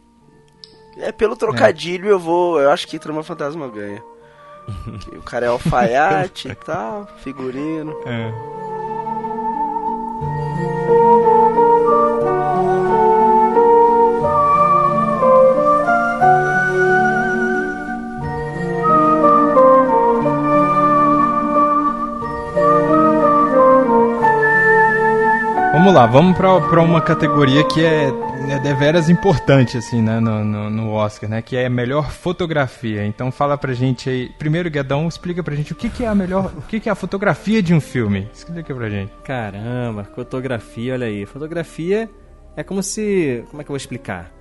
É, pelo trocadilho é. eu vou, eu acho que Trama Fantasma ganha o cara é alfaiate e tal, figurino. É. Vamos lá, vamos para uma categoria que é é deveras importante, assim, né, no, no, no, Oscar, né, que é a melhor fotografia. Então fala pra gente aí, primeiro, Guedão, explica pra gente o que, que é a melhor, o que, que é a fotografia de um filme. Explica pra gente. Caramba, fotografia, olha aí. Fotografia é como se, como é que eu vou explicar?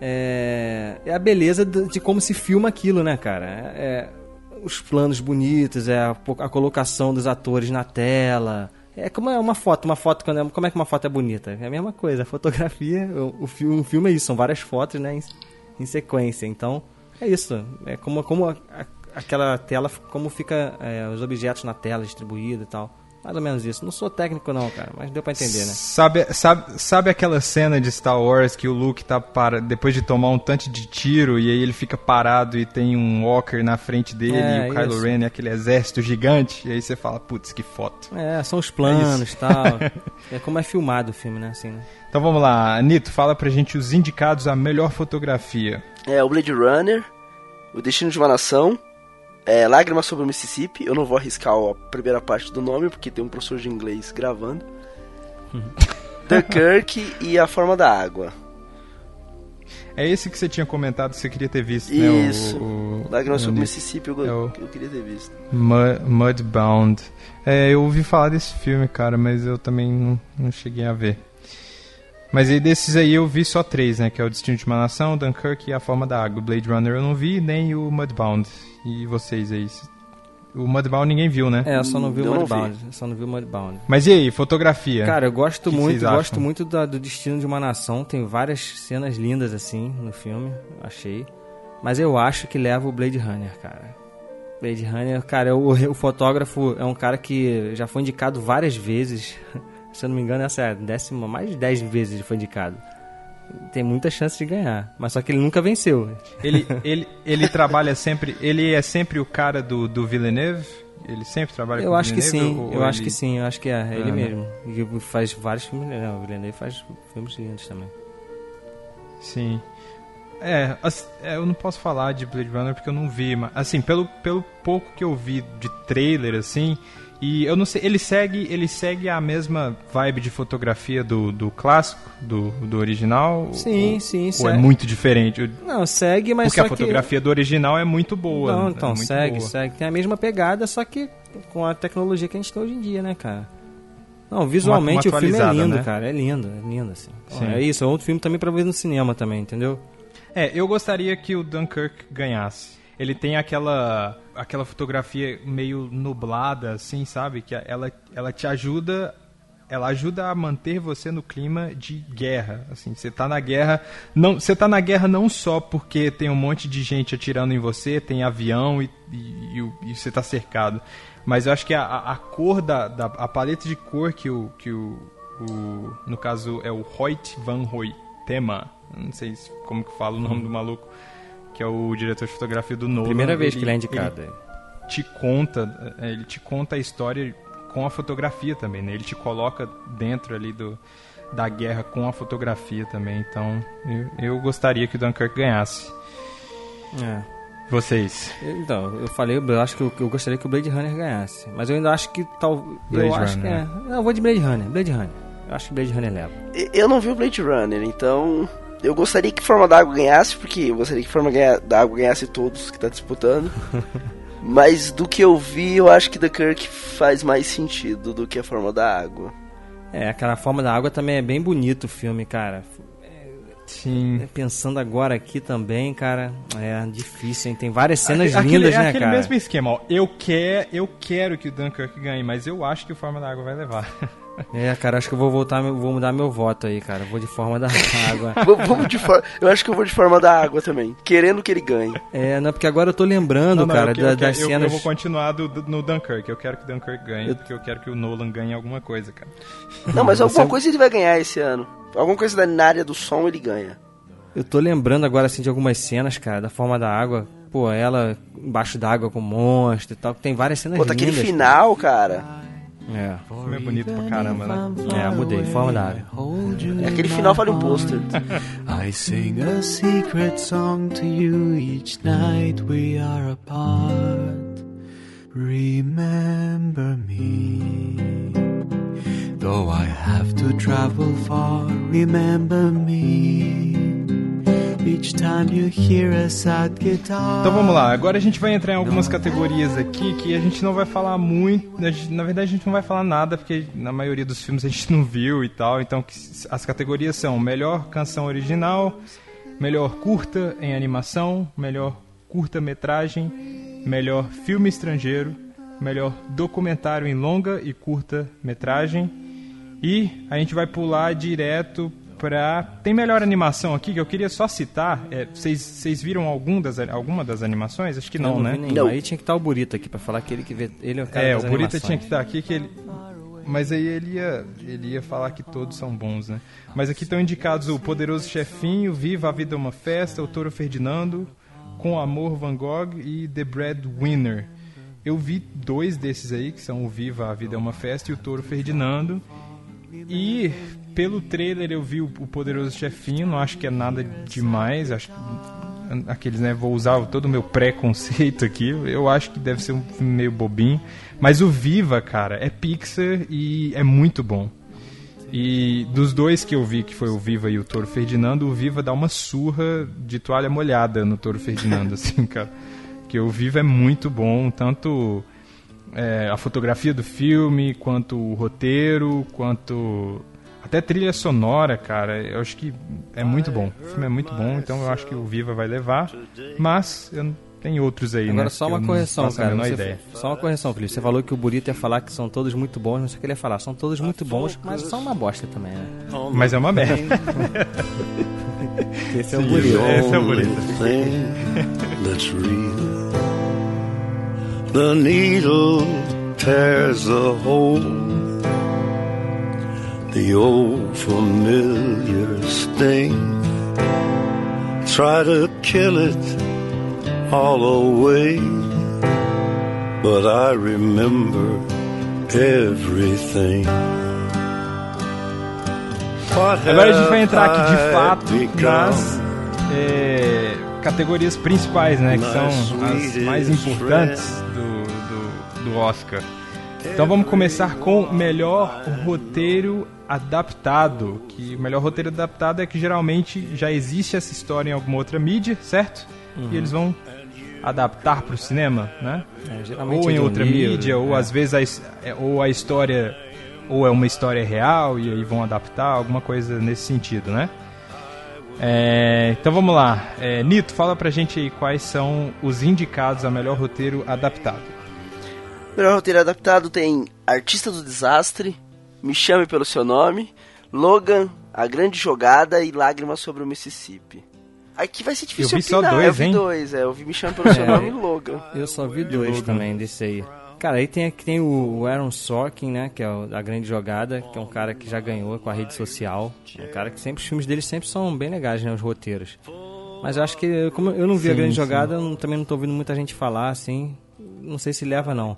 É, é a beleza de, de como se filma aquilo, né, cara? É, é os planos bonitos, é a, a colocação dos atores na tela, é como é uma foto, uma foto, quando é, como é que uma foto é bonita? É a mesma coisa, a fotografia, o, o, filme, o filme é isso, são várias fotos, né, em, em sequência. Então, é isso. É como, como a, a, aquela tela, como fica é, os objetos na tela distribuídos e tal. Mais ou menos isso. Não sou técnico não, cara, mas deu pra entender, né? Sabe, sabe, sabe aquela cena de Star Wars que o Luke tá para depois de tomar um tanto de tiro e aí ele fica parado e tem um Walker na frente dele é, e o Kylo Ren é aquele exército gigante e aí você fala, putz, que foto. É, são os planos e é tal. é como é filmado o filme, né, assim, né? Então vamos lá, Nito, fala pra gente os indicados à melhor fotografia. É, o Blade Runner, O Destino de uma Nação, É Lágrimas sobre o Mississippi. Eu não vou arriscar a primeira parte do nome, porque tem um professor de inglês gravando. Dunkirk e A Forma da Água. É esse que você tinha comentado que você queria ter visto, Isso. né? O, o, Lágrimas sobre o Mississippi eu, é eu queria ter visto. Mu- Mudbound. É, eu ouvi falar desse filme, cara, mas eu também não, não cheguei a ver. Mas aí desses aí eu vi só três, né? Que é o Destino de uma Nação, Dunkirk e A Forma da Água. O Blade Runner eu não vi, nem o Mudbound. E vocês aí? O Mudbound ninguém viu, né? É, eu só não vi o Mudbound. Só não vi o Mudbound. Mas e aí, fotografia? Cara, eu gosto que muito, gosto muito da- do destino de uma nação. Tem várias cenas lindas assim no filme, achei. Mas eu acho que leva o Blade Runner, cara. Blade Runner, cara, o, o fotógrafo é um cara que já foi indicado várias vezes. Se eu não me engano, essa é a décima, mais de 10 vezes ele foi indicado. Tem muita chance de ganhar, mas só que ele nunca venceu. Ele, ele, ele trabalha sempre. Ele é sempre o cara do, do Villeneuve? Ele sempre trabalha com Eu o acho que Villeneuve, sim, ou- eu ou acho ele- que sim, eu acho que é, é ele Ah, né? mesmo. E faz vários filmes, não, o Villeneuve faz filmes lindos também. Sim. É, as- é, eu não posso falar de Blade Runner porque eu não vi, mas assim, pelo, pelo pouco que eu vi de trailer assim, e eu não sei, ele segue, ele segue a mesma vibe de fotografia do, do clássico, do, do original? Sim, ou, sim, Ou é segue. muito diferente? Não, segue, mas porque a fotografia do original é muito boa. Não, é então, muito segue, boa. segue. Tem a mesma pegada, só que com a tecnologia que a gente tem hoje em dia, né, cara? Não, visualmente uma o filme é lindo, né? cara. É lindo, é lindo, assim. Sim. É isso, é outro filme também pra ver no cinema também, entendeu? É, eu gostaria que o Dunkirk ganhasse. Ele tem aquela aquela fotografia meio nublada, assim, sabe? Que ela, ela te ajuda. Ela ajuda a manter você no clima de guerra. Assim, você tá na guerra. Não, você tá na guerra não só porque tem um monte de gente atirando em você, tem avião e, e, você tá cercado. Mas eu acho que a, a- cor da, da. a paleta de cor que o. Que o, o no caso é o Hoyt Van Hoytema. Não sei se- como que fala o nome do maluco. Que é o diretor de fotografia do Nolan. Primeira vez que ele é indicado. ele te conta, é, ele te conta a história com a fotografia também, né? Ele te coloca dentro ali do, da guerra com a fotografia também. Então, eu, eu gostaria que o Dunkirk ganhasse. É. Vocês? Então, eu falei, eu acho que eu, eu gostaria que o Blade Runner ganhasse. Mas eu ainda acho que tal. Blade eu acho que Runner. é. Não, eu vou de Blade Runner, Blade Runner. Eu acho que Blade Runner leva. Eu não vi o Blade Runner, então eu gostaria que Forma d'Água ganhasse, porque eu gostaria que Forma d'Água ganhasse todos que tá disputando. Mas do que eu vi, eu acho que Dunkirk faz mais sentido do que a Forma da Água. É, aquela forma da água também é bem bonito o filme, cara. Sim. Pensando agora aqui também, cara, é difícil, hein? Tem várias cenas Aquele- lindas, é né, aquele cara? mesmo esquema, ó. Eu, quer, eu quero que o Dunkirk ganhe, mas eu acho que o Forma da Água vai levar. É, cara, acho que eu vou voltar, vou mudar meu voto aí, cara. Vou de forma da água. Vamos de for... Eu acho que eu vou de Forma da Água também, querendo que ele ganhe. É, não, porque agora eu tô lembrando, Não, não, cara, eu, que- da- eu, das eu- cenas. eu vou continuar do- do- no Dunkirk. Eu quero que o Dunkirk ganhe, Eu- porque eu quero que o Nolan ganhe alguma coisa, cara. Não, mas alguma Você- coisa ele vai ganhar esse ano. Alguma coisa da- na área do som ele ganha. Eu tô lembrando agora, assim, de algumas cenas, cara, da forma da água. Pô, ela embaixo d'água com o monstro e tal. Tem várias cenas Pô, tá aquele final, cara. É. O filme é bonito pra caramba, né? É, mudei. Forma da água. É aquele final vale um pôster. I sing a secret song to you each night we are apart. Remember me. Though I have to travel far, remember me. Então vamos lá, agora a gente vai entrar em algumas categorias aqui que a gente não vai falar muito. gente- Na verdade, a gente não vai falar nada, porque na maioria dos filmes a gente não viu e tal. Então as categorias são melhor canção original, melhor curta em animação, melhor curta-metragem, melhor filme estrangeiro, melhor documentário em longa e curta-metragem. E a gente vai pular direto pra. Tem melhor animação aqui que eu queria só citar. É, Vocês vocês viram algum das, alguma das animações? Acho que não, Eu né? nenhum. Aí tinha que estar o Burito aqui pra falar que ele que vê. Ele é o cara É, das o Burita tinha que estar aqui que ele. Mas aí ele ia, ele ia falar que todos são bons, né? Mas aqui estão indicados o Poderoso Chefinho, Viva a Vida é uma Festa, o Toro Ferdinando, Com Amor Van Gogh e The Breadwinner. Eu vi dois desses aí, que são o Viva a Vida é uma Festa e o Toro Ferdinando. E pelo trailer eu vi o Poderoso Chefinho, não acho que é nada demais, acho que aqueles, né? Vou usar todo o meu preconceito aqui. Eu acho que deve ser um filme meio bobinho. Mas o Viva, cara, é Pixar e é muito bom. E dos dois que eu vi, que foi o Viva e o Toro Ferdinando, o Viva dá uma surra de toalha molhada no Toro Ferdinando, assim, cara. Que o Viva é muito bom, tanto é, a fotografia do filme, quanto o roteiro, quanto até trilha sonora, cara. Eu acho que é muito bom. O filme é muito bom, então eu acho que o Viva vai levar. Mas eu tem outros aí, Agora né? só uma eu não correção, a cara. Você- ideia. Só uma correção, Felipe. Você falou que o Burito ia falar que são todos muito bons, não sei o que ele ia falar. São todos muito bons, mas são uma bosta também, né? Mas é uma merda. Esse é o Burito. Esse é o Burito. thing that's real. The needle tears the hole. The old familiar sting. Try to kill it all away. But I remember everything. Agora a gente vai entrar aqui de fato nas é, categorias principais, né? Que são as mais importantes do, do, do Oscar. Então vamos começar com melhor roteiro adaptado. Que o melhor roteiro adaptado é que geralmente já existe essa história em alguma outra mídia, certo? Uhum. E eles vão adaptar para o cinema, né? É, ou é em um outra livro, mídia, ou é. às vezes a, é, ou a história ou é uma história real e aí vão adaptar alguma coisa nesse sentido, né? É, então vamos lá, É, Nito, fala pra gente aí quais são os indicados a melhor roteiro adaptado. Melhor roteiro adaptado tem Artista do Desastre, Me Chame Pelo Seu Nome, Logan, A Grande Jogada e Lágrimas sobre o Mississippi. Aqui vai ser difícil Eu vi só opinar, dois, eu vi hein? dois, é, eu vi Me Chame Pelo Seu É. Nome e Logan. Eu só vi dois também desse aí. Cara, aí tem, aqui tem o Aaron Sorkin, né? Que é o, a grande jogada, que é um cara que já ganhou com a rede social. Um cara que sempre, os filmes dele sempre são bem legais, né? Os roteiros. Mas eu acho que, como eu não vi a Sim, grande sim. jogada, eu não- também não tô ouvindo muita gente falar, assim. Não sei se leva, não.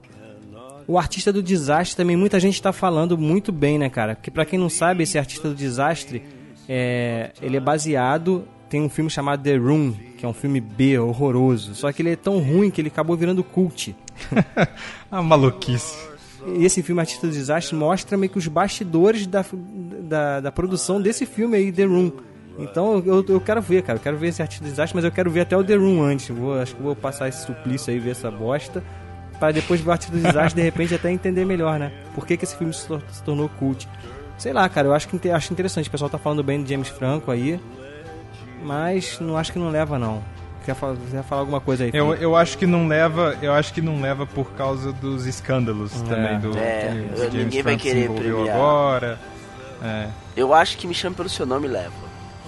O artista do desastre também muita gente tá falando muito bem, né, cara? Porque pra quem não sabe, esse artista do desastre, é, ele é baseado tem um filme chamado The Room, que é um filme B horroroso. Só que ele é tão ruim que ele acabou virando cult. A maluquice. E esse filme Artista do Desastre mostra meio que os bastidores da, da, da produção desse filme aí, The Room. Então eu, eu quero ver, cara. Eu quero ver esse Artista do Desastre, mas eu quero ver até o The Room antes. Vou, acho que vou passar esse suplício aí, ver essa bosta. Pra depois Artista do Desastre, de repente, até entender melhor, né? Por que, que esse filme se, tor- se tornou cult. Sei lá, cara. Eu acho, que, acho interessante. O pessoal tá falando bem do James Franco aí. Mas não acho que não leva, não. Quer falar, quer falar alguma coisa aí? Eu, Felipe? eu acho que não leva, eu acho que não leva por causa dos escândalos também do É, James ninguém vai Franco se querer premiar. agora. É. Eu acho que Me Chame Pelo Seu Nome leva.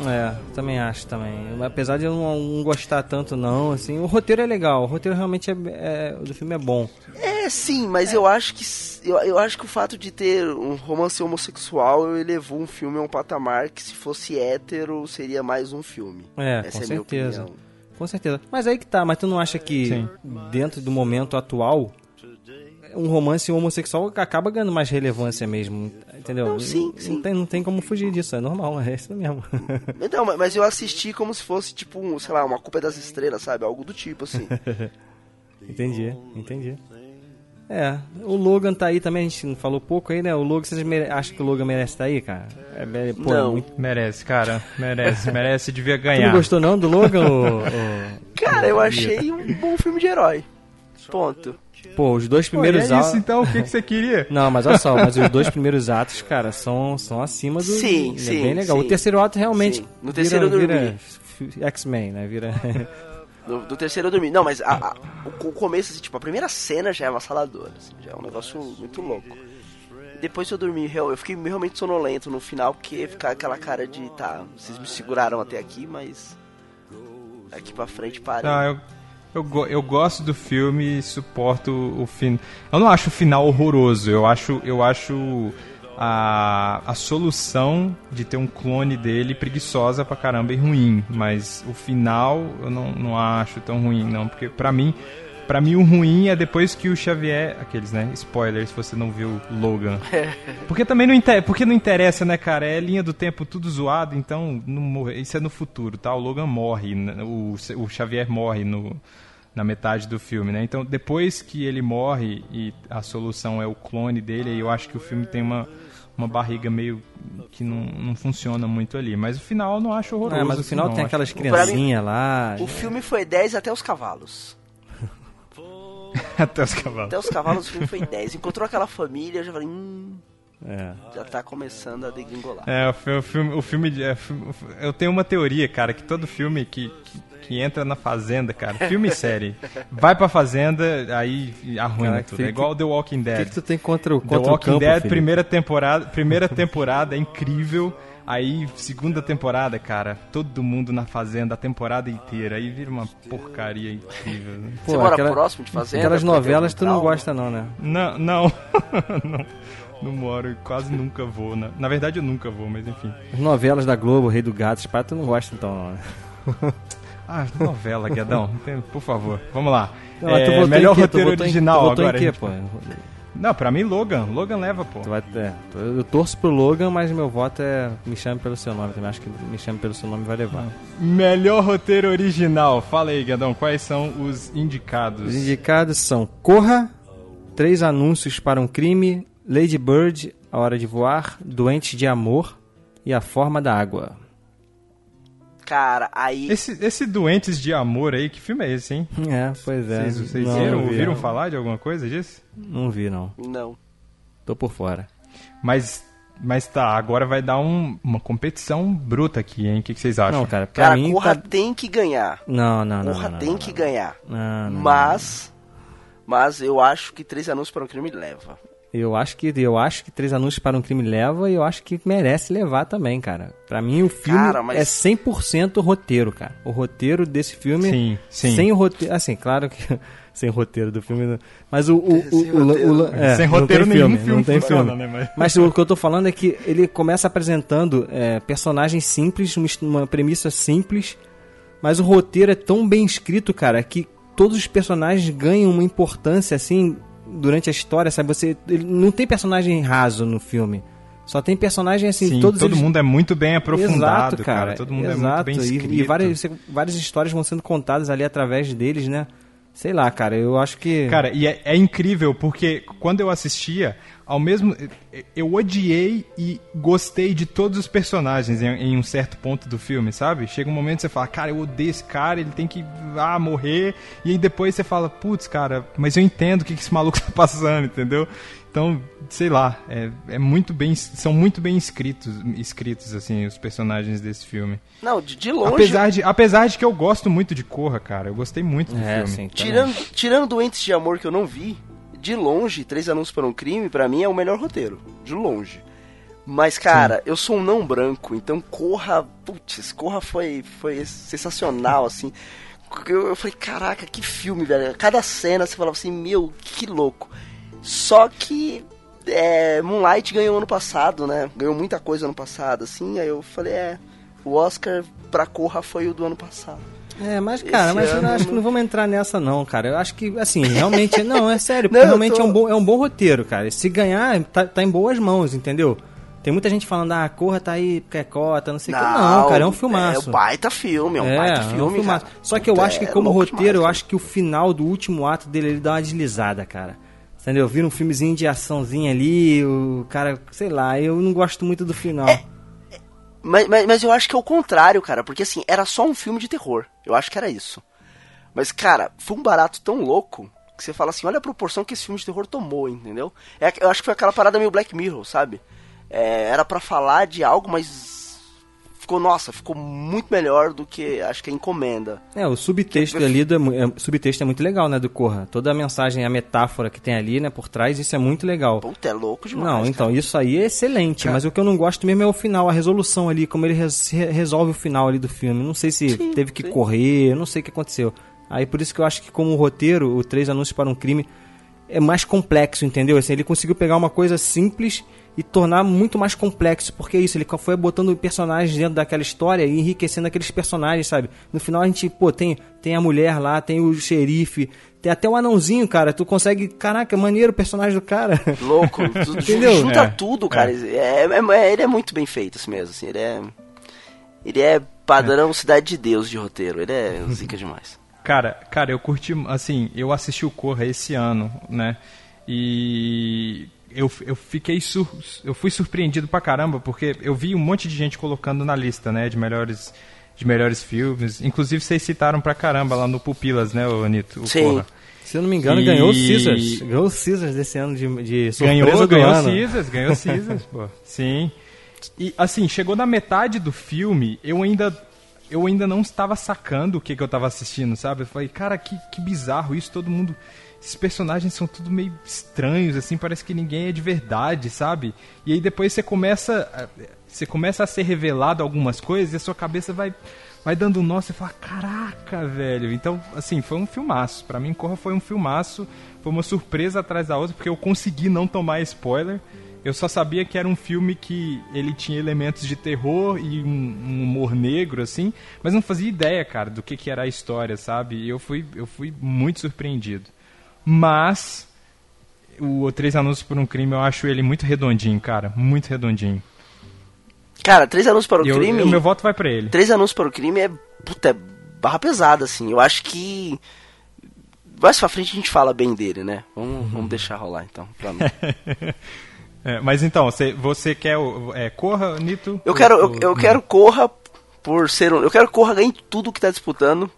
É, também acho também. Apesar de eu não, não gostar tanto, não, assim, o roteiro é legal, o roteiro realmente é, é- o do filme é bom. É, sim, mas eu acho que eu, eu acho que o fato de ter um romance homossexual elevou um filme a um patamar que se fosse hétero seria mais um filme. É, Essa com é a minha certeza. opinião. Com certeza. Mas aí que tá, mas tu não acha que Sim. dentro do momento atual um romance homossexual acaba ganhando mais relevância mesmo, entendeu? Não, sim, Não sim. tem, não tem como fugir disso, é normal, é isso mesmo. Então, ma- mas eu assisti como se fosse tipo, um, sei lá, uma culpa das estrelas, sabe? Algo do tipo assim. entendi, entendi. É, o Logan tá aí também, a gente não falou pouco aí, né? O Logan, vocês mere... acham que o Logan merece estar aí, cara? É, é, pô, é Não. muito... Merece, cara, merece, merece, devia Tu ganhar. não gostou não do Logan? ô- ô- Cara, eu achei um bom filme de herói. Ponto. Pô, os dois Pô, primeiros é atos. isso então, o que, que você queria? Não, mas olha só, mas os dois primeiros atos, cara, são, são acima do. Sim, é sim, bem legal. sim. O terceiro ato realmente. Sim. No terceiro eu vira, dormi. vira X-Men, né? Vira. Do, do terceiro eu dormi. Não, mas a- a- o, o começo, assim, tipo, a primeira cena já é avassaladora. assim, já é um negócio muito louco. Depois eu dormi, real- eu fiquei realmente sonolento no final, porque ficar aquela cara de, tá, vocês me seguraram até aqui, mas. Daqui pra frente parem. Não, eu, eu, go- eu gosto do filme e suporto o fim. Eu não acho o final horroroso, eu acho, eu acho a, a solução de ter um clone dele preguiçosa pra caramba e ruim, mas o final eu não, não acho tão ruim, não, porque pra mim Pra mim, o ruim é depois que o Xavier. Aqueles, né? Spoilers, se você não viu Logan. Porque também não, inter... Porque não interessa, né, cara? É linha do tempo tudo zoado, então não morre. isso é no futuro, tá? O Logan morre, né? o, o Xavier morre no, na metade do filme, né? Então, depois que ele morre e a solução é o clone dele, eu acho que o filme tem uma, uma barriga meio que não, não funciona muito ali. Mas o final eu não acho horroroso. É, mas o assim, final não. tem Acho aquelas que- criancinhas lá. O filme foi 10 até os cavalos. Até os cavalos. Até os cavalos o filme foi 10. Encontrou aquela família, eu já falei, hum, É. já tá começando a degringolar. É, o fi- o filme, o filme, é, eu tenho uma teoria, cara, que todo filme que, que, que entra na fazenda, cara, filme e série, vai pra fazenda, aí arruina Caraca, tudo. que- É igual The Walking O Dead. que, que tu tem contra o, The contra o Walking campo, Dead, Felipe? primeira temporada, primeira temporada é incrível. Aí, segunda temporada, cara, todo mundo na fazenda a temporada inteira. Aí vira uma porcaria incrível. né? Pô, Você mora aquela- próximo de fazenda? Aquelas novelas tu não gosta não, né? Não, não. não. Não moro, quase nunca vou. Na, na verdade, eu nunca vou, mas enfim. As novelas da Globo, Rei do Gato, esse tu não gosta então, não, né? Ah, novela, Guedão. Por favor, vamos lá. Não, É, melhor roteiro em- original votou em agora. quê, pô? Não, pra mim, Logan. Logan leva, pô. Vai, é, eu torço pro Logan, mas meu voto é Me Chame Pelo Seu Nome. Também acho que Me Chame Pelo Seu Nome vai levar. Melhor roteiro original. Fala aí, Guedão, quais são os indicados? Os indicados são Corra, Três Anúncios para um Crime, Lady Bird, A Hora de Voar, Doente de Amor e A Forma da Água. Cara, aí. Esse, esse Doentes de Amor aí, que filme é esse, hein? É, pois é. Vocês, vocês Não, viram, não vi, ouviram falar de alguma coisa disso? Não vi, não. Não. Tô por fora. Mas, mas tá, agora vai dar um- uma competição bruta aqui, hein? O que, que vocês acham? Não, cara, pra Cara, mim Corra tá... tem que ganhar. Não, não, não. Corra não, tem não, que não. ganhar. Não, não, Mas. Mas eu acho que Três Anúncios para um Crime leva. Eu acho que eu acho que Três Anúncios para um Crime leva e eu acho que merece levar também, cara. Pra mim o filme Cara, mas- é 100% roteiro, cara. O roteiro desse filme Sim, sim. sem o roteiro, assim, claro que sem roteiro do filme, não- mas o, o, o, Sem o- roteiro. o- é, Sem não roteiro nenhum filme, filme não tem funciona, filme. né, mas- Mas o que eu tô falando é que ele começa apresentando é, personagens simples, uma premissa simples, mas o roteiro é tão bem escrito, cara, que todos os personagens ganham uma importância assim durante a história, sabe? Você não tem personagem raso no filme. Só tem personagem assim, Sim, todos todo eles... mundo é muito bem aprofundado, Exato, cara. cara. Todo mundo Exato. é muito bem E- escrito. E, várias, várias histórias vão sendo contadas ali através deles, né? Sei lá, cara, eu acho que. Cara, e é, é incrível porque quando eu assistia, ao mesmo. Eu odiei e gostei de todos os personagens em, em um certo ponto do filme, sabe? Chega um momento que você fala, cara, eu odeio esse cara, ele tem que ah, morrer. E aí depois você fala, putz, cara, mas eu entendo o que que esse maluco tá passando, entendeu? Então, sei lá, é, é muito bem. São muito bem escritos, escritos, assim, os personagens desse filme. Não, de, de longe. Apesar de, apesar de que eu gosto muito de Corra, cara. Eu gostei muito do É, filme. sim. Tirando, tirando Doentes de Amor que eu não vi, de longe, Três Anúncios para um Crime, pra mim é o melhor roteiro. De longe. Mas, cara, eu sou um não branco, então Corra. Putz, Corra foi, foi sensacional, assim. Eu, eu falei, caraca, que filme, velho. Cada cena você falava assim, meu, que louco. Só que. É, Moonlight ganhou ano passado, né? Ganhou muita coisa ano passado, assim. Aí eu falei, é. O Oscar pra Corra foi o do ano passado. É, mas, cara, Esse mas eu acho que não- vamos entrar nessa, não, cara. Eu acho que, assim, realmente. não, é sério, Não, realmente tô- é, um bom, é um bom roteiro, cara. Se ganhar, tá, tá em boas mãos, entendeu? Tem muita gente falando, ah, Corra tá aí, porque é cota, não sei o que. Não, cara, é um filmaço. É baita filme, é um baita é um filme, filmaço. cara. Só que eu Puta, acho que é como louco roteiro, demais, eu acho que o final do último ato dele, ele dá uma deslizada, cara. Entendeu? Vira um filmezinho de açãozinha ali, o cara, sei lá, eu não gosto muito do final. É, Mas, mas, mas eu acho que é o contrário, cara, porque assim, era só um filme de terror. Eu acho que era isso. Mas, cara, foi um barato tão louco que você fala assim, olha a proporção que esse filme de terror tomou, entendeu? É, eu acho que foi aquela parada meio Black Mirror, sabe? É, era pra falar de algo, mas ficou, nossa, ficou muito melhor do que acho que a encomenda. É, o subtexto ali, do, é é, subtexto é muito legal, né, do Corra. Toda a mensagem, a metáfora que tem ali, né, por trás, isso é muito legal. Puta, é louco demais. Não, então, isso aí é excelente, mas o que eu não gosto mesmo é o final, a resolução ali, como ele res- re- resolve o final ali do filme. Não sei se Sim, teve que sim. correr, não sei o que aconteceu. Aí por isso que eu acho que como roteiro, o Três Anúncios para um Crime, é mais complexo, entendeu? Assim, ele conseguiu pegar uma coisa simples e tornar muito mais complexo, porque é isso, ele foi botando personagens dentro daquela história e enriquecendo aqueles personagens, sabe? No final a gente, pô, tem, tem a mulher lá, tem o xerife, tem até o anãozinho, cara, tu consegue, caraca, maneiro o personagem do cara. Louco, tu, Entendeu? junta É. tudo, cara. É. é- ele é muito bem feito assim mesmo, assim, ele é... Ele é padrão Cidade de Deus de roteiro, ele é zica demais. Cara, cara, eu curti, assim, eu assisti o Corra esse ano, né? E eu, eu fiquei sur, eu fui surpreendido pra caramba porque eu vi um monte de gente colocando na lista, né, de melhores de melhores filmes. Inclusive vocês citaram pra caramba lá no Pupilas, né, o Anito, o Sim. Corra. Se eu não me engano, E- ganhou o Caesars. Ganhou o Caesars desse ano de, de surpresa Ganhou, do ganhou ano. Caesars, ganhou Caesars, pô. Sim. E assim, chegou na metade do filme, eu ainda eu ainda não estava sacando o que, que eu estava assistindo, sabe? Eu falei, cara, que, que bizarro isso, todo mundo. Esses personagens são tudo meio estranhos, assim, parece que ninguém é de verdade, sabe? E aí depois você começa. Você começa a ser revelado algumas coisas e a sua cabeça vai, vai dando um nó, você fala, caraca, velho. Então, assim, foi um filmaço. Pra mim, Corra foi um filmaço. Foi uma surpresa atrás da outra, porque eu consegui não tomar spoiler. Eu só sabia que era um filme que ele tinha elementos de terror e um, um humor negro, assim, mas não fazia ideia, cara, do que, que era a história, sabe? E eu fui, eu fui muito surpreendido. Mas o Três Anúncios por um Crime, eu acho ele muito redondinho, cara, muito redondinho. Cara, Três Anúncios para o eu- Crime... o meu voto vai pra ele. Três Anúncios para o Crime é, puta, é barra pesada, assim. Eu acho que... Mais pra frente a gente fala bem dele, né? Vamos, vamos deixar rolar, então, pra mim. É, mas então, você, você quer. É, Corra, Nito? Eu quero, eu, Ou- eu ou- quero Corra por ser um. Eu quero Corra ganhe tudo que tá disputando.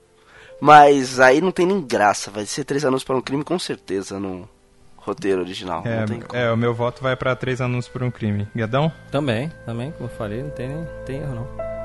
Mas aí não tem nem graça. Vai ser três anúncios para um crime com certeza no roteiro original. não tem como. É, é, o meu voto vai pra Três Anúncios por um Crime. Guedão? Também, também, como eu falei, não tem, nem- tem erro não.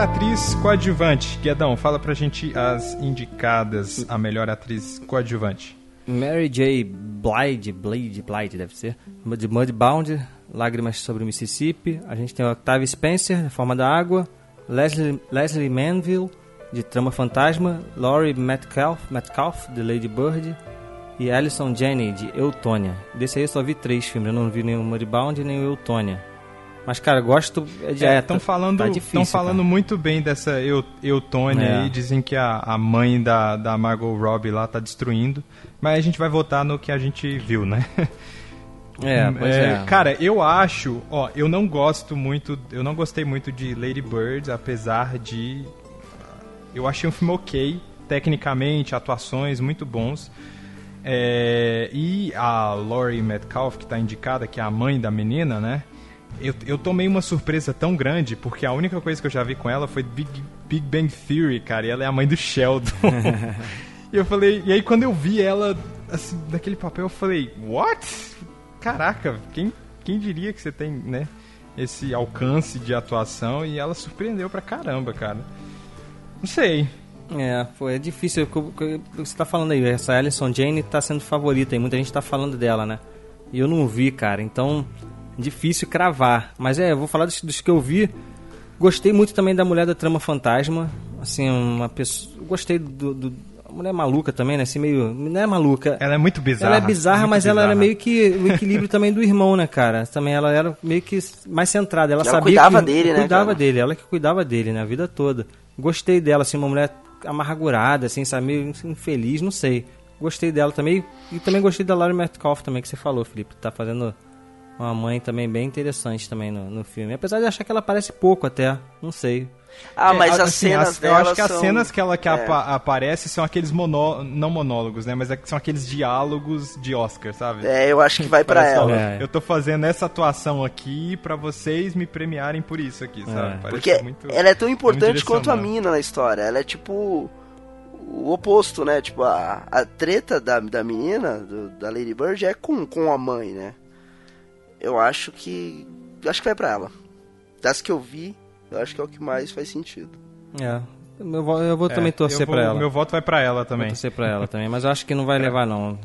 Melhor atriz coadjuvante. Guedão, fala pra gente as indicadas a melhor atriz coadjuvante. Mary J. Blige, Blige, Blige deve ser, de Mudbound, Lágrimas sobre o Mississippi. A gente tem a Octavia Spencer, Na Forma da Água, Leslie, Leslie Manville, de Trama Fantasma, Laurie Metcalf, Metcalf, de Lady Bird, e Alison Janney, de Eutônia. Desse aí eu só vi três filmes, eu não vi o Mudbound nem o Eutônia. Mas, cara, gosto de... É, estão falando, tá tão difícil, falando muito bem dessa Eu- Eutônia É. aí. Dizem que a, a mãe da, da Margot Robbie lá tá destruindo. Mas a gente vai votar no que a gente viu, né? É, pois é. Cara, eu acho, ó, eu não gosto muito, eu não gostei muito de Lady Bird, apesar de eu achei um filme ok, tecnicamente, atuações muito bons. É, e a Laurie Metcalf, que tá indicada, que é a mãe da menina, né? Eu, eu tomei uma surpresa tão grande, porque a única coisa que eu já vi com ela foi Big, Big Bang Theory, cara, e ela é a mãe do Sheldon. e eu falei, e aí quando eu vi ela, assim, naquele papel, eu falei, what? Caraca, quem, quem diria que você tem, né, esse alcance de atuação e ela surpreendeu pra caramba, cara. Não sei. É, foi é difícil. co- co- Você tá falando aí, essa Alison Jane tá sendo favorita e muita gente tá falando dela, né? E eu não vi, cara, então difícil cravar. Mas é, eu vou falar dos, dos que eu vi. Gostei muito também da Mulher da Trama Fantasma. Assim, uma pessoa. Gostei do. do a mulher maluca também, né? Assim, meio. Não é maluca. Ela é muito bizarra. Ela é bizarra, muito mas ela era bizarra. meio que o equilíbrio também do irmão, né, cara? Também ela era meio que mais centrada. Ela, Ela sabia cuidava que, dele, né, Cuidava cara? dele, ela que cuidava dele, né, a vida toda. Gostei dela, assim, uma mulher amargurada, assim, sabe, meio infeliz, não sei. Gostei dela também. E também gostei da Laurie Metcalf também, que você falou, Felipe. Tá fazendo uma mãe também bem interessante também no, no filme. Apesar de achar que ela aparece pouco até, não sei. Ah, É, mas as assim, cenas as- Eu dela acho que as são- cenas que ela que é. apa- aparece são aqueles monó... não monólogos, né? Mas é são aqueles diálogos de Oscar, sabe? É, eu acho que vai ó, ela. É. Eu tô fazendo essa atuação aqui pra vocês me premiarem por isso aqui, sabe? Parece Porque muito- ela é tão importante quanto a mina na história. Ela é tipo o oposto, né? Tipo, a, a treta da, da menina, do- da Lady Bird, é com, com a mãe, né? Eu acho que. Acho que vai pra ela. Das que eu vi, eu acho que é o que mais faz sentido. É. Eu vou, eu vou É, também torcer eu vou- pra ela. Meu voto vai pra ela Vou também. torcer pra ela também, mas eu acho que não vai levar não.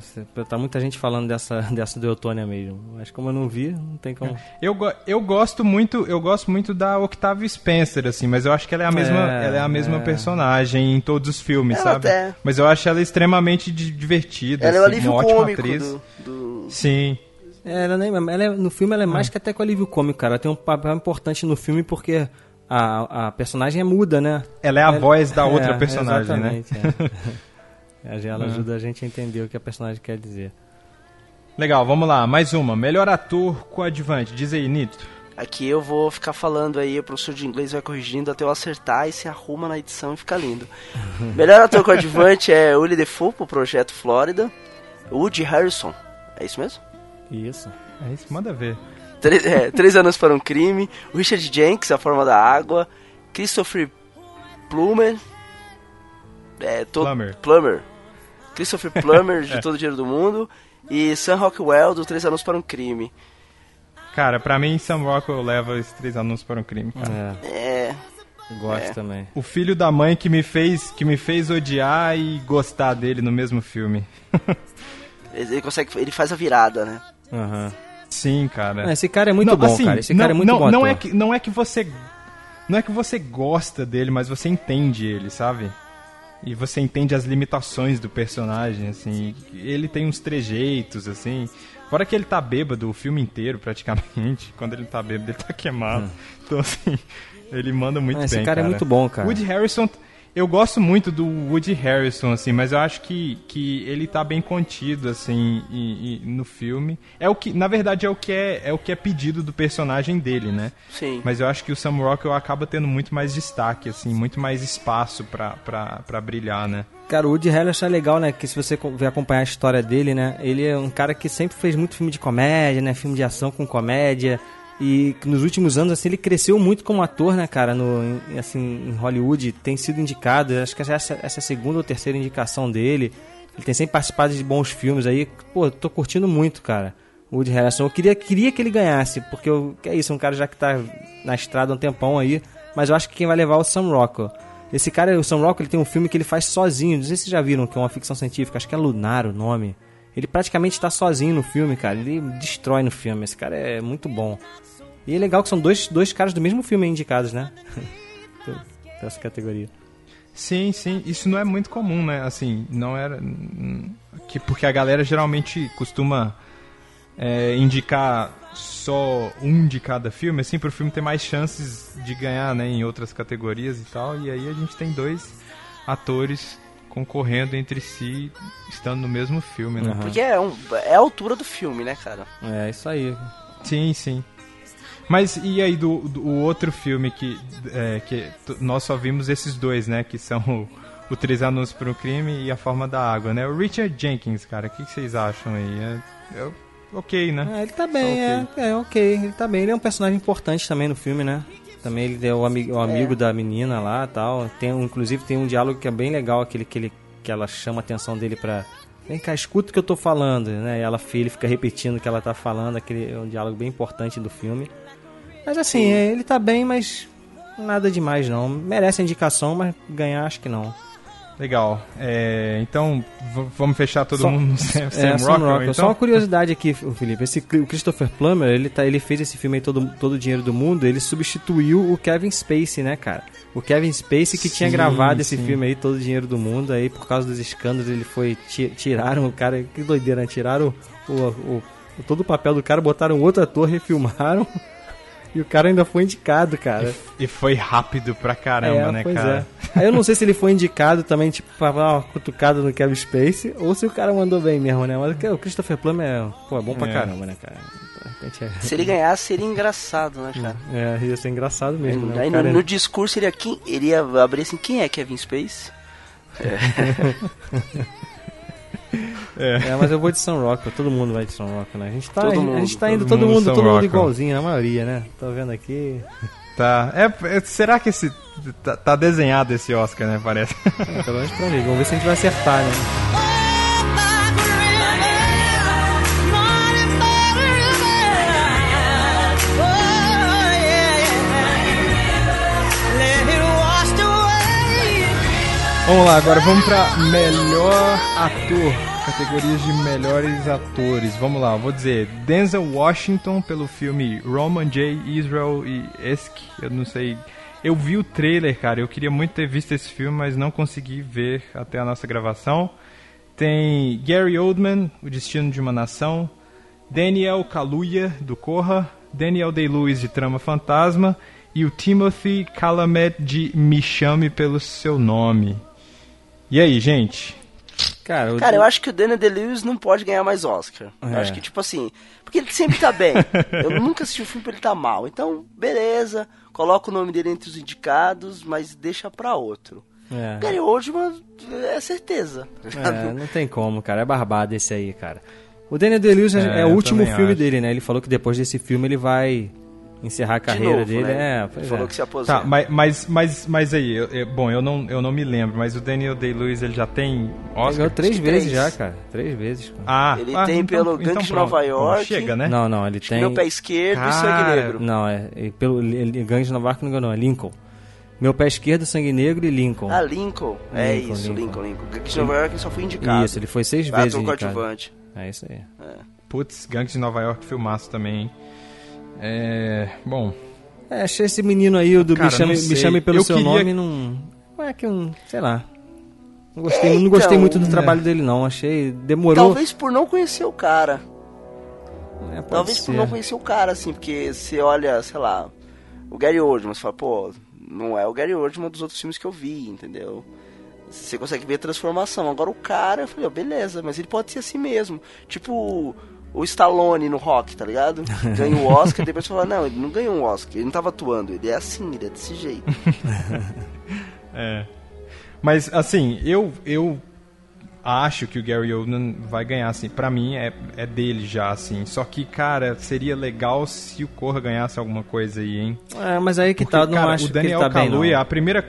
Tá muita gente falando dessa, dessa do Eutônia mesmo. Mas como eu não vi, não tem como. Eu, go- eu gosto muito, eu gosto muito da Octavia Spencer, assim, mas eu acho que ela é a mesma, É, ela é a mesma é. personagem em todos os filmes, Ela sabe? até- Mas eu acho ela extremamente di- divertida, Ela é o assim, alívio uma ótima cômico atriz. do, do- Sim. É, ela, nem, ela é- no filme ela é mais que até com alívio cômico, cara. Ela tem um papel importante no filme porque a, a personagem é muda, né? Ela é a voz da outra personagem, né? exatamente, é. Ela É. ajuda a gente a entender o que a personagem quer dizer. Legal, vamos lá, mais uma. Melhor ator coadjuvante, diz aí, Nito. Aqui eu vou ficar falando aí, o professor de inglês vai corrigindo até eu acertar e se arruma na edição e fica lindo. Melhor ator coadjuvante é Willie Defoe pro Projeto Flórida. Woody Harrison, é isso mesmo? Isso. É isso, manda ver. Três, é, Três Anos para um Crime. Richard Jenks, A Forma da Água. Christopher Plummer. É, to- Plummer. Plummer. Christopher Plummer, de É. Todo o Dinheiro do Mundo. E Sam Rockwell, do Três Anos para um Crime. Cara, pra mim, Sam Rockwell leva esses três anúncios para um crime, cara. É. Gosto É. também. O filho da mãe que me fez, que me fez odiar e gostar dele no mesmo filme. Ele consegue. Ele faz a virada, né? Aham. Sim, cara. Ah, esse cara é muito bom, cara. Esse cara é muito não, bom Não é, que, não é que você. Não é que você gosta dele, mas você entende ele, sabe? E você entende as limitações do personagem, assim. Ele tem uns trejeitos, assim. Fora que ele tá bêbado o filme inteiro, praticamente. Quando ele tá bêbado, ele tá queimado. Então, assim, ele manda muito Ah, esse bem. cara é muito bom, cara. Woody Harrison. Eu gosto muito do Woody Harrison, assim, mas eu acho que, que ele tá bem contido, assim, e- e no filme. É o que, na verdade, é o que é, é o que é pedido do personagem dele, né? Sim. Mas eu acho que o Sam Rockwell acaba tendo muito mais destaque, assim, muito mais espaço pra, pra, pra brilhar, né? Cara, o Woody Harrelson é legal, né? Que se você ver acompanhar a história dele, né? Ele é um cara que sempre fez muito filme de comédia, né? Filme de ação com comédia. E nos últimos anos, assim, ele cresceu muito como ator, né, cara? No, assim, em Hollywood. Tem sido indicado. Acho que essa, essa é a segunda ou terceira indicação dele. Ele tem sempre participado de bons filmes aí. Pô, tô curtindo muito, cara. Woody Harrelson. Eu queria, queria que ele ganhasse, porque eu, é isso, um cara já que tá na estrada há um tempão aí. Mas eu acho que quem vai levar é o Sam Rockwell. Esse cara, o Sam Rockwell, ele tem um filme que ele faz sozinho. Não sei se vocês já viram, que é uma ficção científica. Acho que é Lunar o nome. Ele praticamente está sozinho no filme, cara. Ele destrói no filme. Esse cara é muito bom. E é legal que são dois, dois caras do mesmo filme indicados, né? Dessa categoria. Sim, sim. Isso não é muito comum, né? Assim, não era. Que, porque a galera geralmente costuma é, indicar só um de cada filme, assim, pro filme ter mais chances de ganhar, né? Em outras categorias e tal. E aí a gente tem dois atores concorrendo entre si, estando no mesmo filme, né? Porque é, um, é a altura do filme, né, cara? É, isso aí. Sim, sim. Mas e aí do, do o outro filme que, é, que nós só vimos esses dois, né? Que são o, o Três Anúncios para o Crime e A Forma da Água, né? O Richard Jenkins, cara, o que, que vocês acham aí? É, é ok, né? É, ele tá bem, é, é ok. Ele tá bem. Ele é um personagem importante também no filme, né? Também ele é o, ami o amigo da menina lá tal. Tem, inclusive tem um diálogo que é bem legal, aquele que, ele, que ela chama a atenção dele pra. Vem cá, escuta o que eu tô falando, né? E ela ele fica repetindo o que ela tá falando, aquele é um diálogo bem importante do filme. Mas assim, é, ele tá bem, mas nada demais não. Merece a indicação, mas ganhar acho que não. Legal. É, então, vamos fechar todo Só- mundo no Sam, É, Sam Sam Rockwell, Rockwell. Só então? uma curiosidade aqui, Felipe. Esse, o Christopher Plummer, ele, tá, ele fez esse filme aí todo, todo o dinheiro do mundo, ele substituiu o Kevin Spacey, né, cara? O Kevin Spacey que tinha Sim, gravado esse sim. filme aí, todo o dinheiro do mundo, aí por causa dos escândalos ele foi. ti- Tiraram o cara. Que doideira, né? Tiraram o, o- o- todo o papel do cara, botaram outro ator, refilmaram. E o cara ainda foi indicado, cara. E foi rápido pra caramba, É, né, pois cara? é. Aí eu não sei se ele foi indicado também, tipo, pra dar uma cutucada no Kevin Space, ou se o cara mandou bem mesmo, né? Mas o Christopher Plummer é, pô, é bom pra É. caramba, né, cara? É- Se ele ganhasse, seria engraçado, né, cara? É, ia ser engraçado mesmo, né? Aí O no, no discurso ele ia, quem- ele ia abrir assim, quem é Kevin Space? É, mas eu vou de São Rock, todo mundo vai de São Rock, né? A gente tá, Todo a gente- a mundo, gente tá todo indo todo mundo mundo, Sam todo mundo igualzinho, a maioria, né? Tô vendo aqui. Tá. É, é- será que esse. Tá, tá desenhado esse Oscar, né? Parece. É, pelo menos pra mim. Vamos ver se a gente vai acertar, né? Vamos lá, agora vamos pra melhor ator. Categorias de melhores atores. Vamos lá, vou dizer Denzel Washington pelo filme Roman J. Israel e Esk. Eu não sei. Eu vi o trailer, cara. Eu queria muito ter visto esse filme, mas não consegui ver até a nossa gravação. Tem Gary Oldman, O Destino de uma Nação. Daniel Kaluuya, do Corra. Daniel Day-Lewis, de Trama Fantasma. E o Timothy Chalamet, de Me Chame Pelo Seu Nome. E aí, gente? Cara, eu, Cara, eu acho que o Daniel Day-Lewis não pode ganhar mais Oscar. Eu É. acho que, tipo assim... Porque ele sempre tá bem. eu nunca assisti um filme pra ele tá mal. Então, beleza. Coloca o nome dele entre os indicados, mas deixa pra outro. É. Gary Oldman é certeza. tá? É, não tem como, cara. É barbado esse aí, cara. O Daniel Day-Lewis é, É, é o eu último filme acho. dele, né? Ele falou que depois desse filme ele vai encerrar a carreira novo, dele. né? É, pois Falou é. que se aposenta. Tá, mas, mas, mas, mas aí, eu- eu- bom, eu não, eu não me lembro, mas o Daniel Day-Lewis ele já tem Ele Oscar? ganhou três que vezes três. já, cara. Três vezes. cara. Ah, Ele ah, tem então- pelo então Gangue de. Nova Bom, York. chega, né? Não, não, ele tem. Meu pé esquerdo e sangue negro. Não, é. e Pelo ele, Gangue de Nova York não ganhou, é Lincoln. Meu pé esquerdo, sangue negro e Lincoln. Ah, Lincoln. É Lincoln, isso, Lincoln. Lincoln. Gangue de Nova York ele só foi indicado. Isso, ele foi seis Ator vezes indicado. coadjuvante. É isso aí. Putz, Gangs de Nova York, filmaço também, hein? É, bom, É, achei esse menino aí, o do Cara, Me Chame, Me. Chame Pelo Eu Seu queria- Nome, não... não é que um... sei lá. Não gostei, não gostei Então, muito do né? trabalho dele, não. Achei... demorou... Talvez por não conhecer o cara. É, pode Talvez ser. por não conhecer o cara, assim, porque você olha, sei lá, o Gary Oldman, você fala, pô, não é o Gary Oldman dos outros filmes que eu vi, entendeu? Você consegue ver a transformação. Agora o cara, eu falei, ó, beleza, mas ele pode ser assim mesmo. Tipo o Stallone no Rock, tá ligado? Ganha o Oscar, depois você fala, não, ele não ganhou um Oscar, ele não tava atuando, ele é assim, ele é desse jeito. é. Mas, assim, eu, eu acho que o Gary Oldman vai ganhar, assim. Pra mim, é, é dele já, assim. Só que, cara, seria legal se o Corra ganhasse alguma coisa aí, hein? É, mas aí que Porque, tá, não cara, acho o Daniel que ele tá bem, Kaluuya, não. a primeira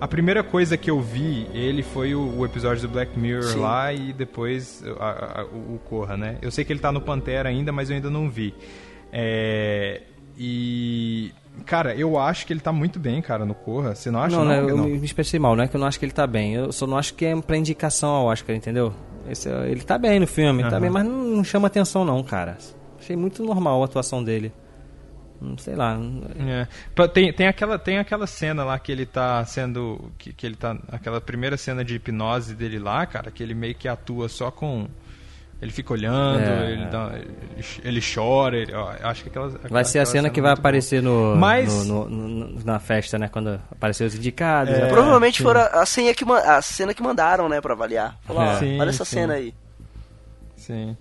a primeira coisa que eu vi ele foi o, o episódio do Black Mirror Sim. lá e depois a- a- o, Corra, né? Eu sei que ele tá no Pantera ainda, mas eu ainda não vi. É, e cara, eu acho que ele tá muito bem, cara, no Corra. Você não acha? Não, Não, né, eu Não. me expressei mal, não é que eu não acho que ele tá bem. Eu só não acho que é pra indicação ao Oscar, entendeu? Esse, ele tá bem no filme, tá Aham. bem, mas não, não chama atenção não, cara. Achei muito normal a atuação dele. Não sei lá. É. Tem, tem, aquela, tem aquela cena lá que ele tá sendo. Que, que ele tá. Aquela primeira cena de hipnose dele lá, cara, que ele meio que atua só com. Ele fica olhando, É. ele, dá- ele, ele chora, ele, ó, acho que aquela. Vai ser a cena que vai aparecer no, Mas- no- no- no- na festa, né? Quando aparecer os indicados. É, né? Provavelmente sim. foi a, a, senha que, a cena que mandaram, né, pra avaliar. Falou, É. ó, Sim, olha essa sim. cena aí. Sim.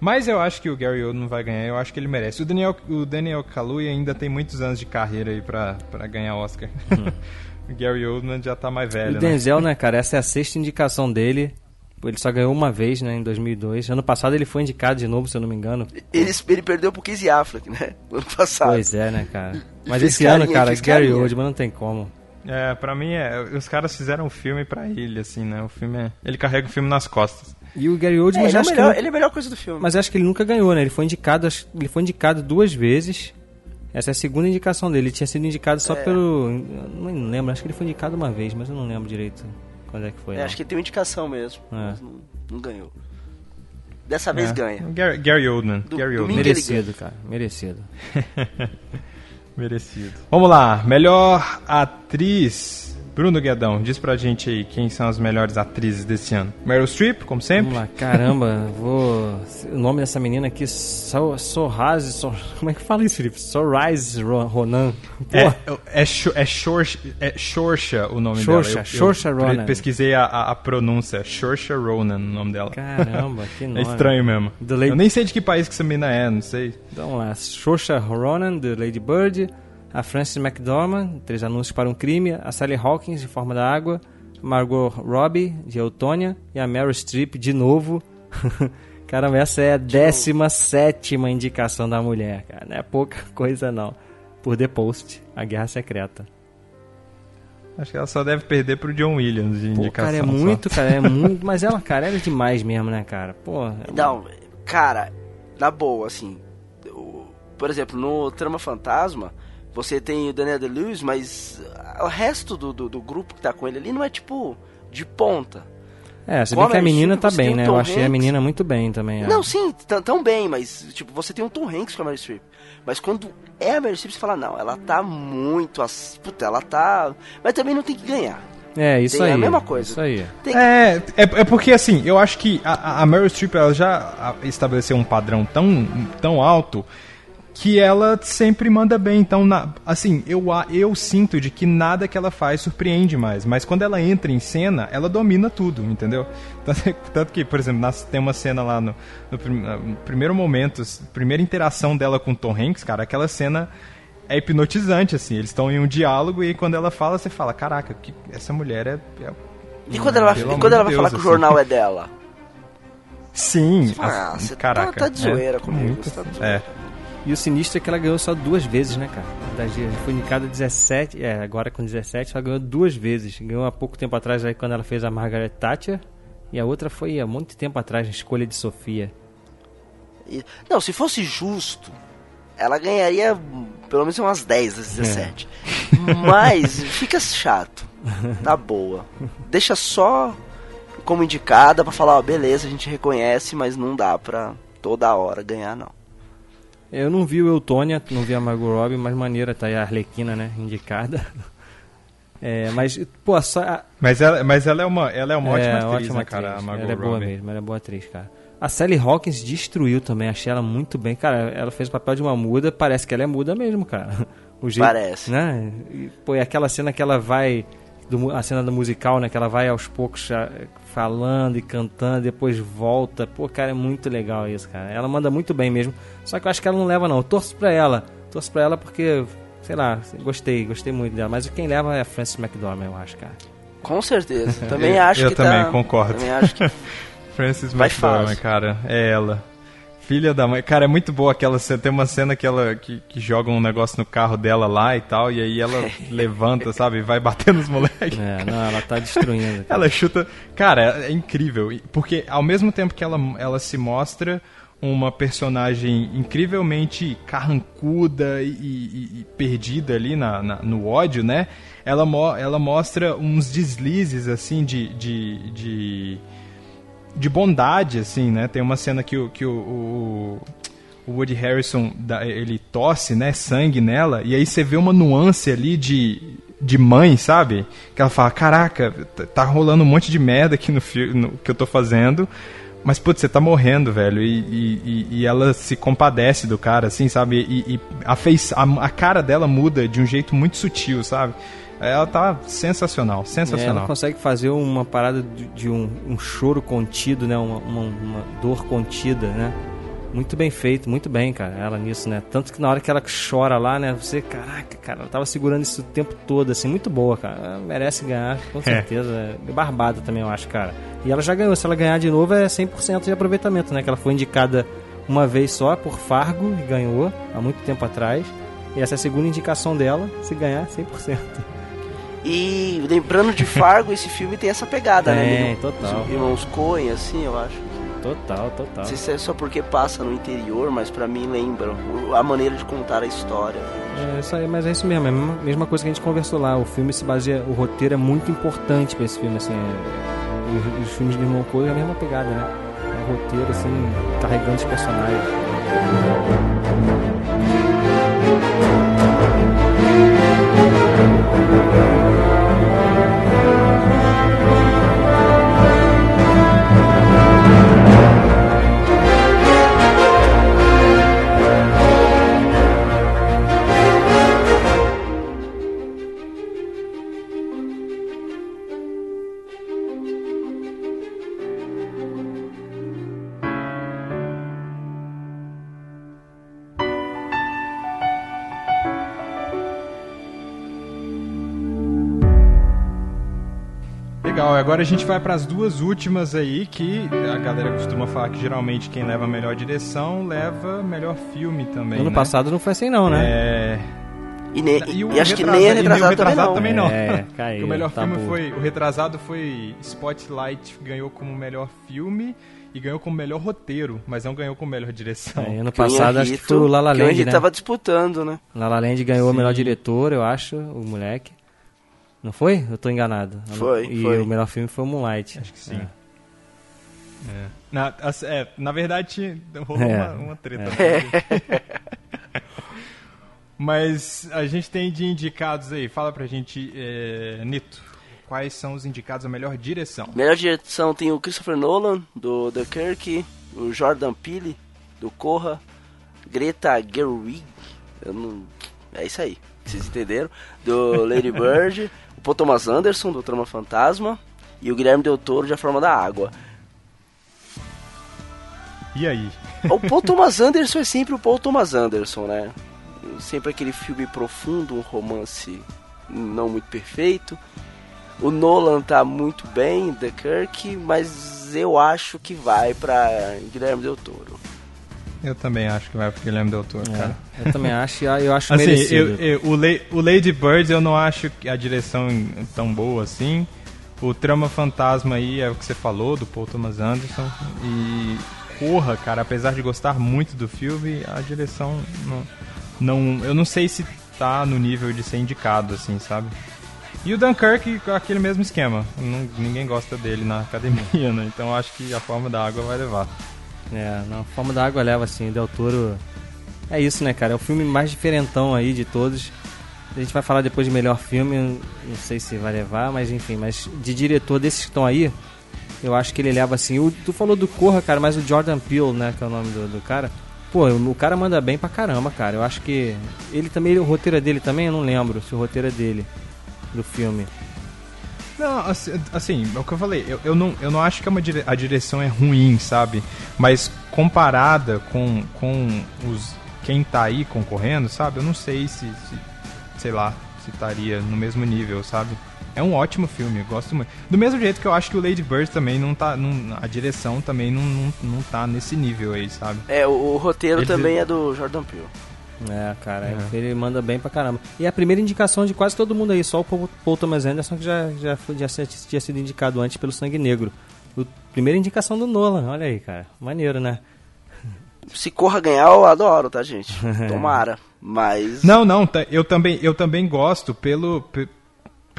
Mas eu acho que o Gary Oldman vai ganhar, eu acho que ele merece. O Daniel, o Daniel Kaluuya ainda tem muitos anos de carreira aí pra, pra ganhar Oscar. o Gary Oldman já tá mais O velho, né? Denzel, né, cara? Essa é a sexta indicação dele. Ele só ganhou uma vez, né, em 2002. Ano passado ele foi indicado de novo, se eu não me engano. Ele, ele perdeu pro Casey Affleck, né? No ano passado. Pois é, né, cara? Mas esse ano, carinha, cara, fez Gary carinha. Oldman não tem como. É, pra mim, é, os caras fizeram um filme pra ele, assim, né? O filme é, Ele carrega o filme nas costas. E o Gary Oldman É, ele, já é o acho que melhor, ele é a melhor coisa do filme. Mas eu acho que ele nunca ganhou, né? Ele foi indicado, acho- ele foi indicado duas vezes. Essa é a segunda indicação dele. Ele tinha sido indicado só É. pelo. eu Não lembro, acho que ele foi indicado uma vez, mas eu não lembro direito quando é que foi. É, acho que ele tem uma indicação mesmo. É. Mas não, não ganhou. Dessa vez É. ganha. Gary, Gary Oldman. Do- Gary Oldman. Merecido, cara. Merecido. Merecido. Vamos lá, melhor atriz. Bruno Guedão, diz pra gente aí quem são as melhores atrizes desse ano. Meryl Streep, como sempre. Vamos lá, caramba, vou. O nome dessa menina aqui, So- Sorrise. Sor... Como é que fala isso, Felipe? Sorrise Ro- Ronan. É, é, é, Shor- é Shorsha o nome Shorsha, dela. Eu- Shorsha eu Ronan. pesquisei a, a, a pronúncia. Shorsha Ronan, o nome dela. Caramba, que nome. É estranho mesmo. The Lady- Eu nem sei de que país que essa menina é, não sei. Então vamos lá, Saoirse Ronan, de Lady Bird, a Frances McDormand, Três Anúncios para um Crime, a Sally Hawkins, de Forma da Água, Margot Robbie, de Eutônia, e a Meryl Streep, de novo. Caramba, essa é a 17 indicação da mulher, cara. Não é pouca coisa, não. Por The Post, A Guerra Secreta. Acho que ela só deve perder pro John Williams de Pô, indicação. cara, é só. muito, cara, é muito. Mas ela, cara, ela é demais mesmo, né, cara? Pô, é Não, cara, na boa, assim. o- por exemplo, no Trama Fantasma, você tem o Daniel Day-Lewis, mas o resto do, do, do grupo que tá com ele ali não é tipo de ponta. É, se bem a que a menina Streep, tá bem, né? Eu achei a Hanks. menina muito bem também. é. Não, sim, tão bem, mas tipo, você tem o Tom Hanks com a Meryl Streep. Mas quando é a Meryl Streep, você fala, não, ela tá muito. Ass... Puta, ela tá. Mas também não tem que ganhar. É, isso Tem aí. a mesma coisa. Isso aí. Tem- É, é, é porque assim, eu acho que a, a Meryl Streep ela já estabeleceu um padrão tão, tão alto que ela sempre manda bem. Então, na- assim, eu, eu sinto de que nada que ela faz surpreende mais. Mas quando ela entra em cena, ela domina tudo, entendeu? Tanto, tanto que, por exemplo, nas- tem uma cena lá no, no no primeiro momento, primeira interação dela com o Tom Hanks, cara, aquela cena é hipnotizante, assim. Eles estão em um diálogo e quando ela fala, você fala, caraca, que essa mulher é... é- E quando ela, Pelo e quando ela vai falar que o jornal assim. é dela? Sim, Ah, assim, você caraca. tá, tá de zoeira é, comigo. muito- Você tá de é. E o sinistro é que ela ganhou só duas vezes, né, cara? Da Foi indicada 17, é, agora com 17, ela ganhou duas vezes. Ganhou há pouco tempo atrás aí quando ela fez a Margaret Thatcher. E a outra foi há muito tempo atrás, na escolha de Sofia. Não, se fosse justo, ela ganharia pelo menos umas 10 das 17. Mas fica chato. Tá boa. Deixa só como indicada pra falar, ó, beleza, a gente reconhece, mas não dá pra toda hora ganhar, não. Eu não vi o Eutônia, não vi a Margot Robbie, mas maneira tá aí a Arlequina, né, indicada. É, mas, pô, só... a- Mas ela, mas ela é uma, ela é uma ótima É, atriz, ótima né, cara? atriz. A Margot ela é boa Robbie. mesmo, ela é boa atriz, cara. A Sally Hawkins destruiu também, achei ela muito bem. Cara, ela fez o papel de uma muda, parece que ela é muda mesmo, cara. O jeito, Parece. Né? E, pô, e aquela cena que ela vai, do a cena do musical, né, que ela vai aos poucos já, falando e cantando, depois volta. Pô, cara, é muito legal isso, cara. Ela manda muito bem mesmo. Só que eu acho que ela não leva, não. Eu torço pra ela. Torço pra ela porque, sei lá, gostei, gostei muito dela. Mas quem leva é a Frances McDormand, eu acho, cara. Com certeza. Também eu, acho eu que também tá... concordo. Também acho que Francis Vai McDormand, cara, é ela. Filha da mãe. Cara, é muito boa aquela cena. Tem uma cena que ela que, que joga um negócio no carro dela lá e tal, e aí ela levanta, sabe? e Vai bater nos moleques. É, não, ela tá destruindo. cara. Ela chuta. Cara, é incrível. Porque ao mesmo tempo que ela, ela se mostra uma personagem incrivelmente carrancuda e, e- e perdida ali na, na- no ódio, né? Ela, mo ela mostra uns deslizes, assim, de. de, de de bondade, assim, né? Tem uma cena que o, que o, o, o Woody Harrison, ele tosse, né? Sangue nela, e aí você vê uma nuance ali de, de mãe, sabe? Que ela fala, caraca, tá- tá rolando um monte de merda aqui no filme que eu tô fazendo, mas, putz, você tá morrendo, velho. E, e, e- ela se compadece do cara, assim, sabe? E, e a, feiç- a, a cara dela muda de um jeito muito sutil, sabe? Ela tá sensacional, É, sensacional. ela consegue fazer uma parada de, de um, um choro contido, né? Uma, uma, uma dor contida, né? Muito bem feito, muito bem, cara, ela nisso, né? Tanto que na hora que ela chora lá, né? Você, caraca, cara, ela tava segurando isso o tempo todo, assim, muito boa, cara. Ela merece ganhar, com certeza. É barbada também, eu acho, cara. E ela já ganhou, se ela ganhar de novo é 100% de aproveitamento, né? Que ela foi indicada uma vez só por Fargo e ganhou, há muito tempo atrás. E essa é a segunda indicação dela, se ganhar, 100%. E lembrando de Fargo, esse filme tem essa pegada, né? Tem, Meio- total. Os irmãos Coen, assim, eu acho. Total, total. Não sei se é só porque passa no interior, mas pra mim lembra a maneira de contar a história. É isso aí, mas é isso mesmo, é a mesma, coisa que a gente conversou lá. O filme se baseia, o roteiro é muito importante pra esse filme, assim. é- os, os filmes de Irmão Coen é a mesma pegada, né? É o roteiro, assim, carregando os personagens. Agora a gente vai para as duas últimas aí, que a galera costuma falar que geralmente quem leva a melhor direção leva melhor filme também. ano né? passado não foi assim, não, né? É. E, ne- E, o e acho que nem a e retrasado, o retrasado também não. também não. É, caiu, o melhor tá filme foi. O retrasado foi Spotlight, ganhou como melhor filme e ganhou como melhor roteiro, mas não ganhou como melhor direção. É, ano Que o passado acho que foi o La La que o Land, né? tava disputando, né? La La Land ganhou o Sim. melhor diretor, eu acho, o moleque. Não foi? Eu tô enganado. Foi, E foi. o melhor filme foi o Moonlight. Acho que sim. É. É. Na, é, na verdade, rolou É. uma, uma treta. É. Mas a gente tem de indicados aí. Fala pra gente, é, Nito, quais são os indicados a melhor direção? Melhor direção tem o Christopher Nolan, do Dunkirk, o Jordan Peele, do Corra, Greta Gerwig, eu não... é isso aí, vocês entenderam, do Lady Bird, o Paul Thomas Anderson, do Trama Fantasma, e o Guilherme Del Toro, de A Forma da Água. E aí? O Paul Thomas Anderson é sempre o Paul Thomas Anderson, né? Sempre aquele filme profundo, um romance não muito perfeito. O Nolan tá muito bem, The Kirk, mas eu acho que vai pra Guilherme Del Toro. Eu também acho que vai pro Guilherme Del Toro, cara. É, eu também acho, e eu acho Assim, merecido. eu- eu- o, La- o Lady Bird eu não acho que a direção é tão boa assim. O Trama Fantasma aí é o que você falou, do Paul Thomas Anderson. E Corra, cara, apesar de gostar muito do filme, a direção não, não. Eu não sei se tá no nível de ser indicado, assim, sabe? E o Dunkirk, aquele mesmo esquema. Não- ninguém gosta dele na academia, né? Então acho que a forma da água vai levar. É, não, Forma da Água leva assim, Del Toro. É isso, né, cara? É o filme mais diferentão aí de todos. A gente vai falar depois de melhor filme, não sei se vai levar, mas enfim, mas de diretor desses que estão aí, eu acho que ele leva assim. O, tu falou do Corra, cara, mas o Jordan Peele, né, que é o nome do, do cara. Pô, o cara manda bem pra caramba, cara. Eu acho que ele também, o roteiro é dele também, eu não lembro se o roteiro é dele do filme. Não, assim, assim, é o que eu falei, eu, eu, não, eu não acho que é uma dire- a direção é ruim, sabe? Mas comparada com, com os quem tá aí concorrendo, sabe? Eu não sei se, se sei lá, se estaria no mesmo nível, sabe? É um ótimo filme, eu gosto muito. Do mesmo jeito que eu acho que o Lady Bird também não tá. Não, a direção também não, não, não tá nesse nível aí, sabe? É, o, o roteiro Ele- também é do Jordan Peele. É, cara, É. ele manda bem pra caramba. E a primeira indicação de quase todo mundo aí, só o Paul, Thomas Anderson que já, já, foi, já tinha sido indicado antes pelo Sangue Negro. O, primeira indicação do Nolan, olha aí, cara. Maneiro, né? Se Corra ganhar, eu adoro, tá, gente? Tomara. Mas. Não, não, tá- eu também, eu também gosto pelo, pe-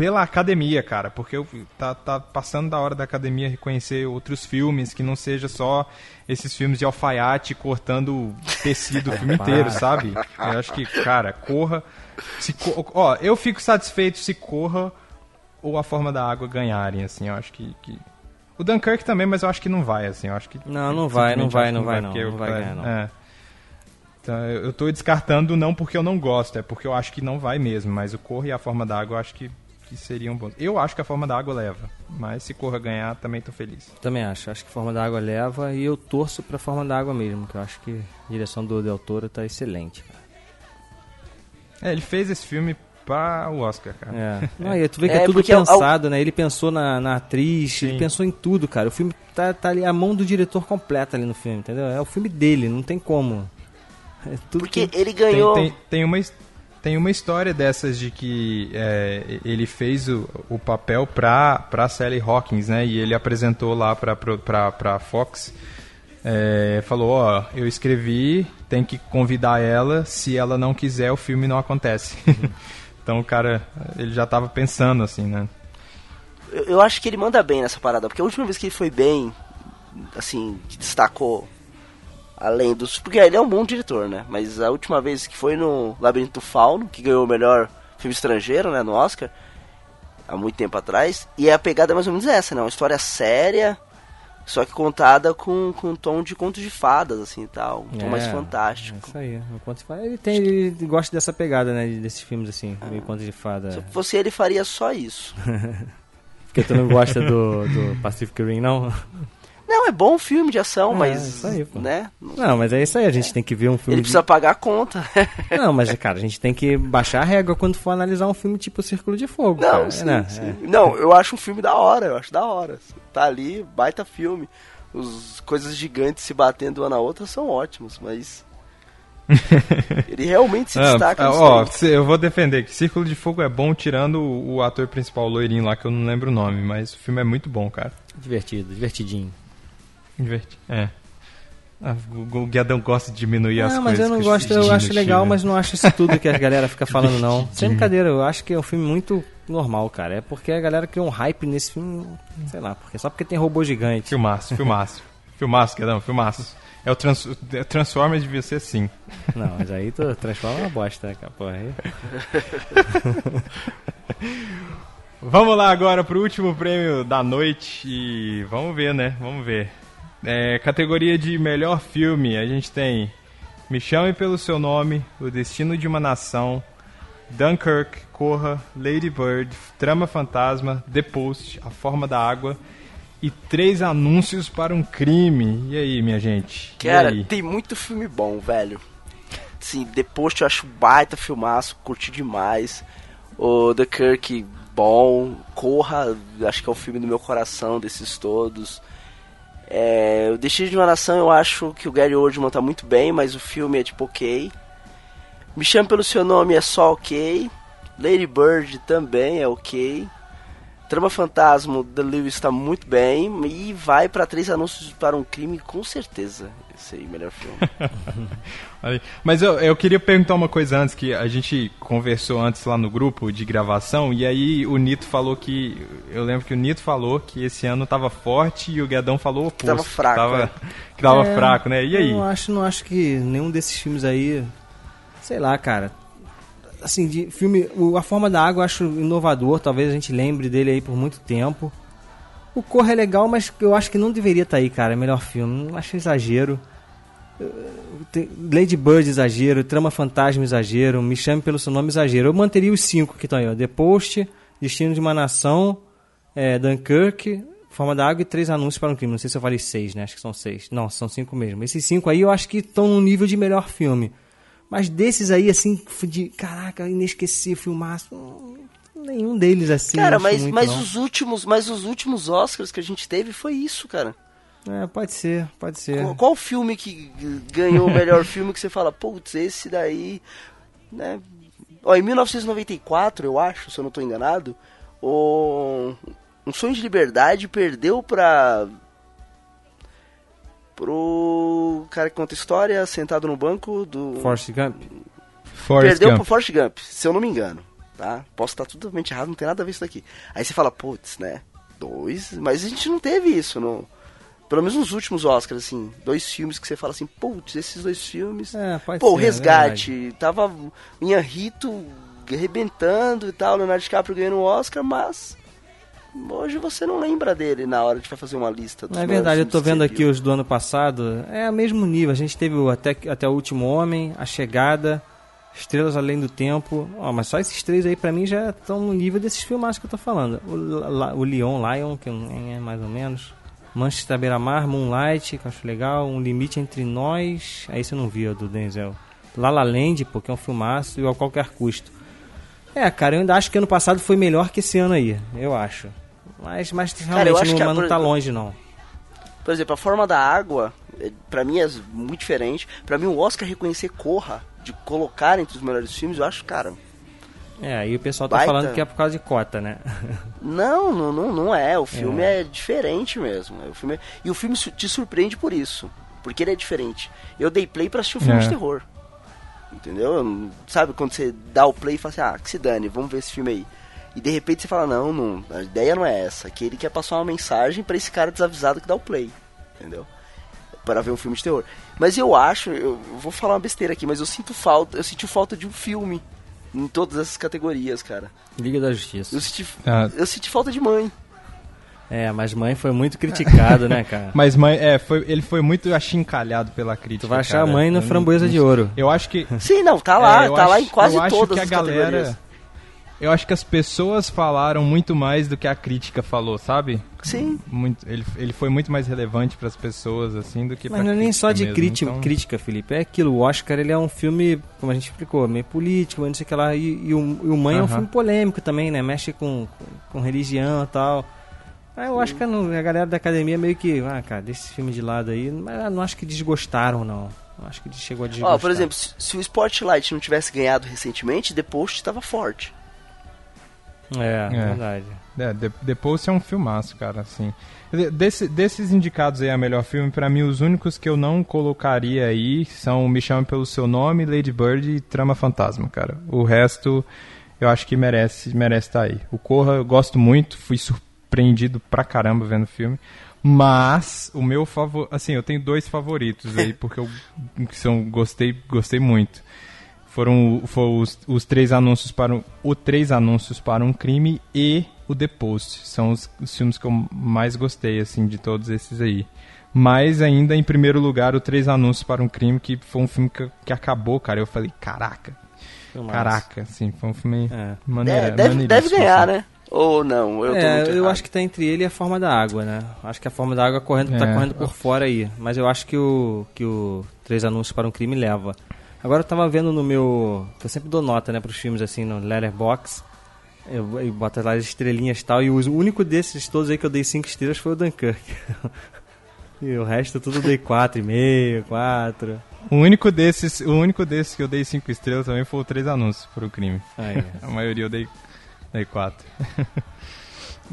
pela academia, cara, porque eu, tá, tá passando da hora da academia reconhecer outros filmes que não seja só esses filmes de alfaiate cortando tecido o filme inteiro, sabe? Eu acho que, cara, corra. Se, co- ó, eu fico satisfeito se corra ou a forma da água ganharem, assim, eu acho que. que- O Dunkirk também, mas eu acho que não vai, assim, eu acho que. Não, não vai, não vai, não vai, não, porque não o vai ganhar, não. É. Então, eu eu tô descartando não porque eu não gosto, é porque eu acho que não vai mesmo, mas o Corra e a Forma da Água eu acho que, que seriam bons. Eu acho que a Forma da Água leva, mas se Corra ganhar, também tô feliz. Também acho. Acho que Forma da Água leva e eu torço pra Forma da Água mesmo, que eu acho que a direção do Del Toro tá excelente, cara. É, ele fez esse filme pra o Oscar, cara. É. Não, e tu vê que é, É, tudo ao- pensado, né? Ele pensou na, na atriz, ele Sim. pensou em tudo, cara. O filme tá, tá ali, a mão do diretor completa ali no filme, entendeu? É o filme dele, não tem como. É tudo Porque que... ele Tem, ganhou. tem, tem uma, his- tem uma história dessas de que é, ele fez o, o papel pra, pra Sally Hawkins, né? E ele apresentou lá pra, pra, pra Fox. É, falou, ó, eu escrevi, tem que convidar ela, se ela não quiser, o filme não acontece. então o cara, ele já tava pensando assim, né? Eu, eu acho que ele manda bem nessa parada, porque a última vez que ele foi bem, assim, que destacou além dos. Porque ele é um bom diretor, né? Mas a última vez que foi no Labirinto Fauno, que ganhou o melhor filme estrangeiro, né, no Oscar, há muito tempo atrás, e a pegada é mais ou menos essa, né? Uma história séria, só que contada com, com um tom de conto de fadas, assim e tal. Um tom mais fantástico. É isso aí. Enquanto se fala, ele, tem, ele gosta dessa pegada, né? Desses filmes assim, Ah. meio conto de fada. Se fosse ele, faria só isso. Porque tu não gosta do, do Pacific Rim, não? Não, é bom filme de ação, É, mas. isso aí, pô. né? Não, mas é isso aí, a gente tem que ver um filme. Ele de- precisa pagar a conta. Não, mas cara, a gente tem que baixar a régua quando for analisar um filme tipo Círculo de Fogo. Não, cara, sim, né? sim. Não, eu acho um filme da hora, eu acho da hora. Tá ali, baita filme. Os coisas gigantes se batendo uma na outra são ótimos, mas. Ele realmente se Ah, destaca ah, ó, eu vou defender que Círculo de Fogo é bom tirando o, o ator principal o loirinho lá, que eu não lembro o nome, mas o filme é muito bom, cara. Divertido, divertidinho. Diverti É. Ah, o, o Guiadão gosta de diminuir as Não, mas coisas. eu não gosto, eu acho legal, mas não acho isso tudo que a galera fica falando, não. Sem brincadeira, eu acho que é um filme muito, normal, cara. É porque a galera criou um hype nesse filme, sei lá, porque só porque tem robô gigante. Filmaço, filmaço. filmaço, Guedão, filmaço. É o trans, é, Transformers devia ser assim. Não, mas aí tu transforma uma bosta, né? Porra, aí... Vamos lá agora pro último prêmio da noite e vamos ver, né? Vamos ver. É, categoria de melhor filme, a gente tem Me Chame Pelo Seu Nome, O Destino de uma Nação, Dunkirk, Corra, Lady Bird, Trama Fantasma, The Post, A Forma da Água e três anúncios para um crime. E aí, minha gente? Cara, tem muito filme bom, velho. Sim, The Post eu acho baita filmaço, curti demais. O The Kirk, bom. Corra, acho que é o filme do meu coração desses todos. É, o Destino de uma Nação eu acho que o Gary Oldman tá muito bem, mas o filme é tipo ok. Me Chame Pelo Seu Nome é só ok. Lady Bird também é ok. Trama Fantasma, The Lewis está muito bem. E vai para três anúncios para um crime, com certeza. Esse aí, melhor filme. Mas eu, eu queria perguntar uma coisa antes, que a gente conversou antes lá no grupo de gravação, e aí o Nito falou que. Eu lembro que o Nito falou que esse ano tava forte e o Guedão falou o oposto. tava fraco, Que tava, né? que tava É, fraco, né? E aí? Eu não acho, não acho que nenhum desses filmes aí. Sei lá, cara. Assim, de filme. A Forma da Água eu acho inovador, talvez a gente lembre dele aí por muito tempo. O Corra é legal, mas eu acho que não deveria estar aí, cara. Melhor filme. Não acho exagero. Tem- Lady Bird exagero, Trama Fantasma exagero, Me Chame Pelo Seu Nome exagero. Eu manteria os cinco que estão aí, ó. The Post, Destino de uma Nação, é, Dunkirk, Forma da Água e três anúncios para um crime. Não sei se eu falei seis, né? Acho que são seis. Não, são cinco mesmo. Esses cinco aí eu acho que estão no nível de melhor filme. Mas desses aí, assim, de caraca, inesquecível, filmaço. hum, Nenhum deles assim. cara, mas, muito, mas não. os últimos, mas os últimos Oscars que a gente teve foi isso, cara. É, pode ser, pode ser. Qual, qual filme que ganhou o melhor filme que você fala, putz, esse daí, né? Ó, em 1994, eu acho, se eu não tô enganado, o Um Sonho de Liberdade perdeu pra pro cara que conta história sentado no banco do Forrest Gump. Forrest perdeu Gump. pro Forrest Gump, se eu não me engano, tá? Posso estar totalmente errado, não tem nada a ver isso daqui. Aí você fala, putz, né? Dois, mas a gente não teve isso, não. Pelo menos nos últimos Oscars, assim, dois filmes que você fala assim, putz, esses dois filmes. É, Pô, o ser, é Resgate, tava Minha Rito arrebentando e tal, Leonardo DiCaprio ganhando o Oscar, mas hoje você não lembra dele na hora de fazer uma lista dos É verdade, eu filmes tô vendo aqui os do ano passado. É o mesmo nível. A gente teve o até, até o Último Homem, A Chegada, Estrelas Além do Tempo. Ó, mas só esses três aí pra mim já estão no nível desses filmaços que eu tô falando. O, La- o Leon, Lion, que é mais ou menos. Manchester Beira-Mar, Moonlight, que eu acho legal. Um Limite Entre Nós. Aí você não viu, do Denzel. La La Land, pô, que é um filmaço. E A Qualquer Custo. É, cara, eu ainda acho que ano passado foi melhor que esse ano aí. Eu acho. Mas, mas Cara, eu realmente acho não, que a- tá longe, não. Por exemplo, a forma da água, é, pra mim é muito diferente. Pra mim, o Oscar reconhecer Corra, de colocar entre os melhores filmes, eu acho, cara. É, aí o pessoal tá Baita. falando que é por causa de cota, né? Não, não, não, não é. O filme É. é, diferente mesmo. O filme é- E o filme te surpreende por isso. Porque ele é diferente. Eu dei play pra assistir um filme É. de terror. Entendeu? Sabe quando você dá o play e fala assim, ah, que se dane, vamos ver esse filme aí. E de repente você fala, não, não, a ideia não é essa. Que ele quer passar uma mensagem pra esse cara desavisado que dá o play. Entendeu? Para ver um filme de terror. Mas eu acho, eu vou falar uma besteira aqui, mas eu sinto falta, eu senti falta de um filme em todas essas categorias, cara. Liga da Justiça. Eu senti, Ah. eu senti falta de mãe. É, mas mãe foi muito criticado, né, cara? Mas mãe, é, foi, ele foi muito achincalhado pela crítica. Tu vai achar a cara. mãe no Framboesa não de. Ouro. Eu acho que. Sim, não, tá lá, É, tá lá acho- em quase eu acho todas que a as galera. categorias. Eu acho que as pessoas falaram muito mais do que a crítica falou, sabe? Sim. Muito, ele, ele foi muito mais relevante para as pessoas, assim, do que Mas pra não é nem só de mesmo, crítica, então- crítica, Felipe. É aquilo, o Oscar ele é um filme, como a gente explicou, meio político, não sei o que lá. E, e o, e o Mãe é um filme polêmico também, né? Mexe com, com, religião e tal. Aí eu acho que não- a galera da academia meio que, ah, cara, deixa esse filme de lado aí. Mas eu não acho que desgostaram, não. Não acho que chegou a desgostar. Ó, por exemplo, se, se o Spotlight não tivesse ganhado recentemente, The Post tava forte. É, verdade. É, The, The Post é um filmaço, cara, assim. De- desse- desses indicados aí a melhor filme, pra mim os únicos que eu não colocaria aí são Me Chame Pelo Seu Nome, Lady Bird e Trama Fantasma, cara. O resto eu acho que merece merece estar aí. O Corra eu gosto muito, fui surpreendido pra caramba vendo o filme. Mas o meu favor, assim, eu tenho dois favoritos aí porque eu são gostei gostei muito. Foram, foram os, os três anúncios para um, o três anúncios para um crime e o The Post. São os, os filmes que eu mais gostei assim de todos esses aí. Mas ainda em primeiro lugar o Três Anúncios para um Crime, que foi um filme que, que acabou, cara. Eu falei, caraca. Filmaço. Caraca, assim, foi um filme É. maneira, É, deve, deve ganhar, assim. né? Ou não? Eu, É, eu acho que tá entre ele e a forma da água, né? Acho que a forma da água correndo, tá É. correndo por fora aí. Mas eu acho que o, que o Três Anúncios para um Crime leva. Agora eu tava vendo no meu. que Eu sempre dou nota, né, pros filmes assim, no Letterboxd. Eu, eu boto lá as estrelinhas e tal. E o único desses todos aí que eu dei cinco estrelas foi o Dunkirk. e o resto tudo eu dei 4,5, 4. O único desses, o único desses que eu dei cinco estrelas também foi o Três Anúncios para o Crime. Aí. A maioria eu dei, dei quatro.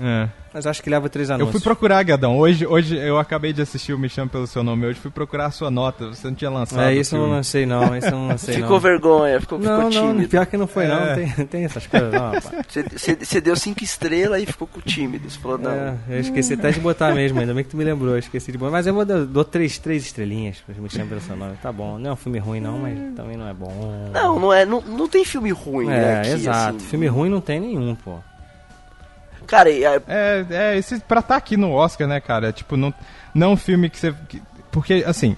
É. Mas acho que leva três Eu anúncios. fui procurar, Gadão. Hoje, hoje eu acabei de assistir o Me Chame Pelo Seu Nome. Hoje fui procurar a sua nota. Você não tinha lançado. É, isso eu não lancei não, isso eu não lancei Ficou não. vergonha, ficou, ficou Não, não, tímido. pior que não foi não, É. tem, tem essas coisas não, rapaz. Você- deu cinco estrelas e ficou com tímido. Você falou, não. É, eu esqueci até de botar mesmo, ainda bem que tu me lembrou, eu esqueci de botar. Mas eu vou dar, dou três, três estrelinhas pra me chamar pelo seu nome. Tá bom, não é um filme ruim não, mas também não é bom. Não, não é. Não, não tem filme ruim, né? É, aqui, exato. assim. Filme ruim não tem nenhum, pô. Cara, e a- É, é, esse pra estar aqui no Oscar, né, cara? Tipo, não, não um filme que você. que- porque, assim,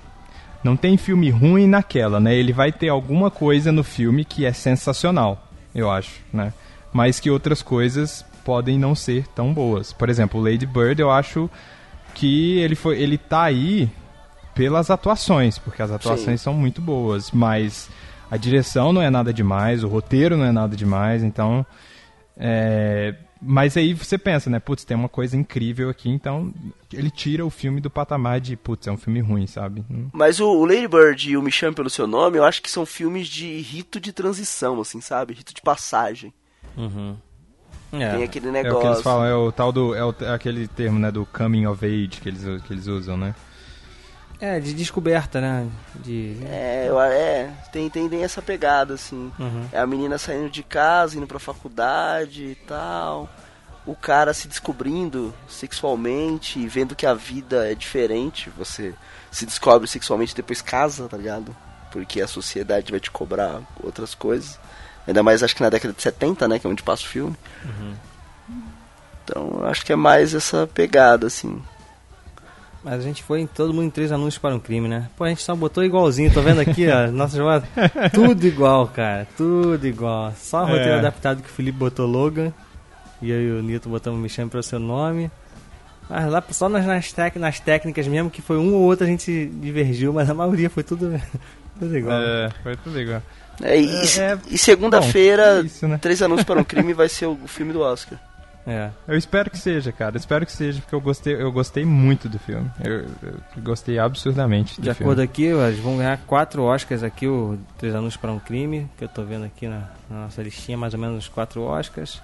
não tem filme ruim naquela, né? Ele vai ter alguma coisa no filme que é sensacional, eu acho, né? Mas que outras coisas podem não ser tão boas. Por exemplo, Lady Bird, eu acho que ele, foi, ele tá aí pelas atuações, porque as atuações Sim. são muito boas, mas a direção não é nada demais, o roteiro não é nada demais, então. É, mas aí você pensa, né? Putz, tem uma coisa incrível aqui, então ele tira o filme do patamar de, putz, é um filme ruim, sabe? Hum. Mas o, o Lady Bird e o Me Chame Pelo Seu Nome, eu acho que são filmes de rito de transição, assim, sabe? Rito de passagem. Uhum. Tem É. aquele É o que eles negócio. falam, é o tal do. É o- é aquele termo, né? Do coming of age que eles, que eles usam, né? É, de descoberta, né? De. É, eu- é tem, tem, tem essa pegada, assim. Uhum. É a menina saindo de casa, indo pra faculdade e tal. O cara se descobrindo sexualmente e vendo que a vida é diferente. Você se descobre sexualmente depois casa, tá ligado? Porque a sociedade vai te cobrar outras coisas. Ainda mais acho que na década de 70, né? Que é onde passa o filme. Então eu acho que é mais essa pegada, assim. Mas a gente foi em todo mundo em três anúncios para um crime, né? Pô, a gente só botou igualzinho, tô vendo aqui, ó. Nossa, chamada. Tudo igual, cara. Tudo igual. Só o roteiro É. adaptado que o Felipe botou Logan. E eu e o Nito botamos Me Chame Pelo Seu Nome. Mas lá só nas, nas, tec- nas técnicas mesmo, que foi um ou outro a gente divergiu, mas a maioria foi tudo, tudo igual. É, foi tudo igual. É, e, É, é- e segunda-feira, é né? Três Anúncios para um Crime vai ser o filme do Oscar. É. Eu espero que seja, cara. Espero que seja, porque eu gostei, eu gostei muito do filme. Eu, eu gostei absurdamente do De filme. acordo aqui, eles vão ganhar quatro Oscars aqui, o Três Anúncios para um Crime, que eu tô vendo aqui na, na nossa listinha, mais ou menos quatro Oscars.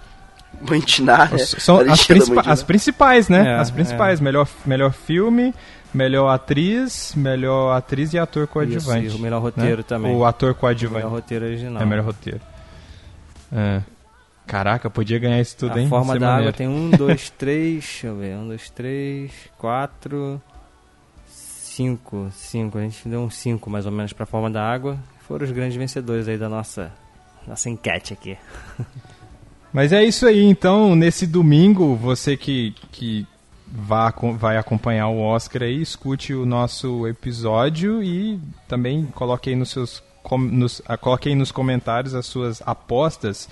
Mantinar, né? São as, Mandinar. as principais, né? É, as principais. é. Melhor, melhor filme, melhor atriz, melhor atriz e ator coadjuvante. Isso, e o melhor roteiro né? também. O ator O coadjuvante. melhor roteiro original. É melhor roteiro. É. Caraca, podia ganhar isso tudo, a hein? forma Ia ser da água maneiro. tem um, dois, três, deixa eu ver, um, dois, três, quatro, cinco, cinco. A gente deu um cinco mais ou menos pra forma da água. Foram os grandes vencedores aí da nossa, nossa enquete aqui. Mas é isso aí, então, nesse domingo, você que, que vá, vai acompanhar o Oscar aí, escute o nosso episódio e também coloque aí nos seus nos, ah, coloque aí nos comentários as suas apostas.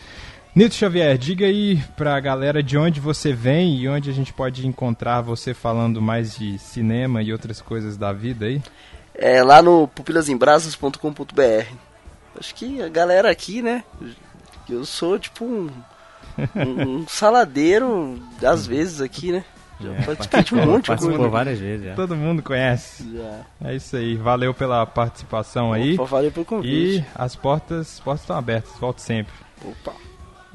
Nito Xavier, diga aí pra galera de onde você vem e onde a gente pode encontrar você falando mais de cinema e outras coisas da vida aí. É lá no pupilasembrasas.com.br. Acho que a galera aqui, né? Eu sou tipo um, um, um saladeiro às vezes aqui, né? Já É, participei de um monte de Participou coisa. várias vezes, já. Todo mundo conhece. Já. É isso aí, valeu pela participação aí. Opa, valeu pelo convite. E as portas, as portas estão abertas, volte sempre. Opa.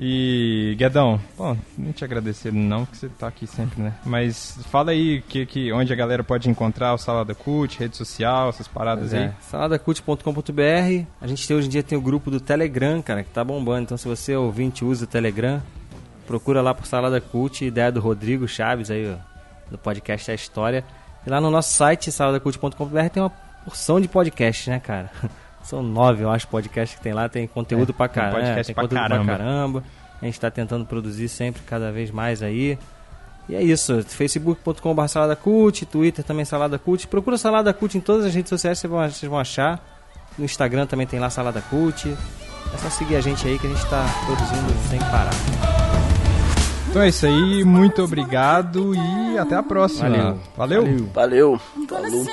E, Guedão, bom, nem te agradecer não, porque você tá aqui sempre, né? Mas fala aí que, que, onde a galera pode encontrar o Salada Cult, rede social, essas paradas Pois aí. é, saladacult.com.br. A gente tem, hoje em dia tem o grupo do Telegram, cara, que tá bombando. Então se você ouvinte usa o Telegram, procura lá por Salada Cult, ideia do Rodrigo Chaves aí, ó, do podcast A História. E lá no nosso site, saladacult.com.br, tem uma porção de podcasts, né, cara? São nove, eu acho, podcasts que tem lá. Tem conteúdo É, pra tem caramba. podcast tem pra conteúdo caramba. pra caramba. A gente tá tentando produzir sempre, cada vez mais aí. E é isso, facebook.com.br Salada Cult, Twitter também Salada Cult. Procura Salada Cult em todas as redes sociais, vocês vão, vocês vão achar. No Instagram também tem lá Salada Cult. É só seguir a gente aí que a gente tá produzindo sem parar. Então é isso aí, muito obrigado e até a próxima. Valeu. Valeu. Valeu. Falou.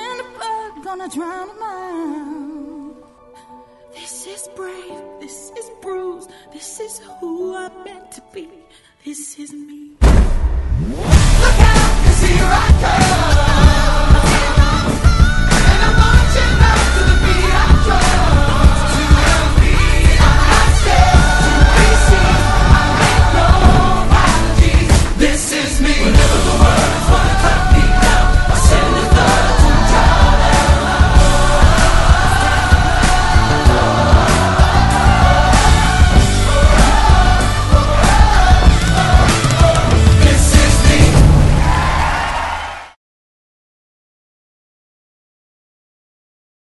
This is brave, this is bruised, this is who I'm meant to be, this is me. Look out, cause here I come!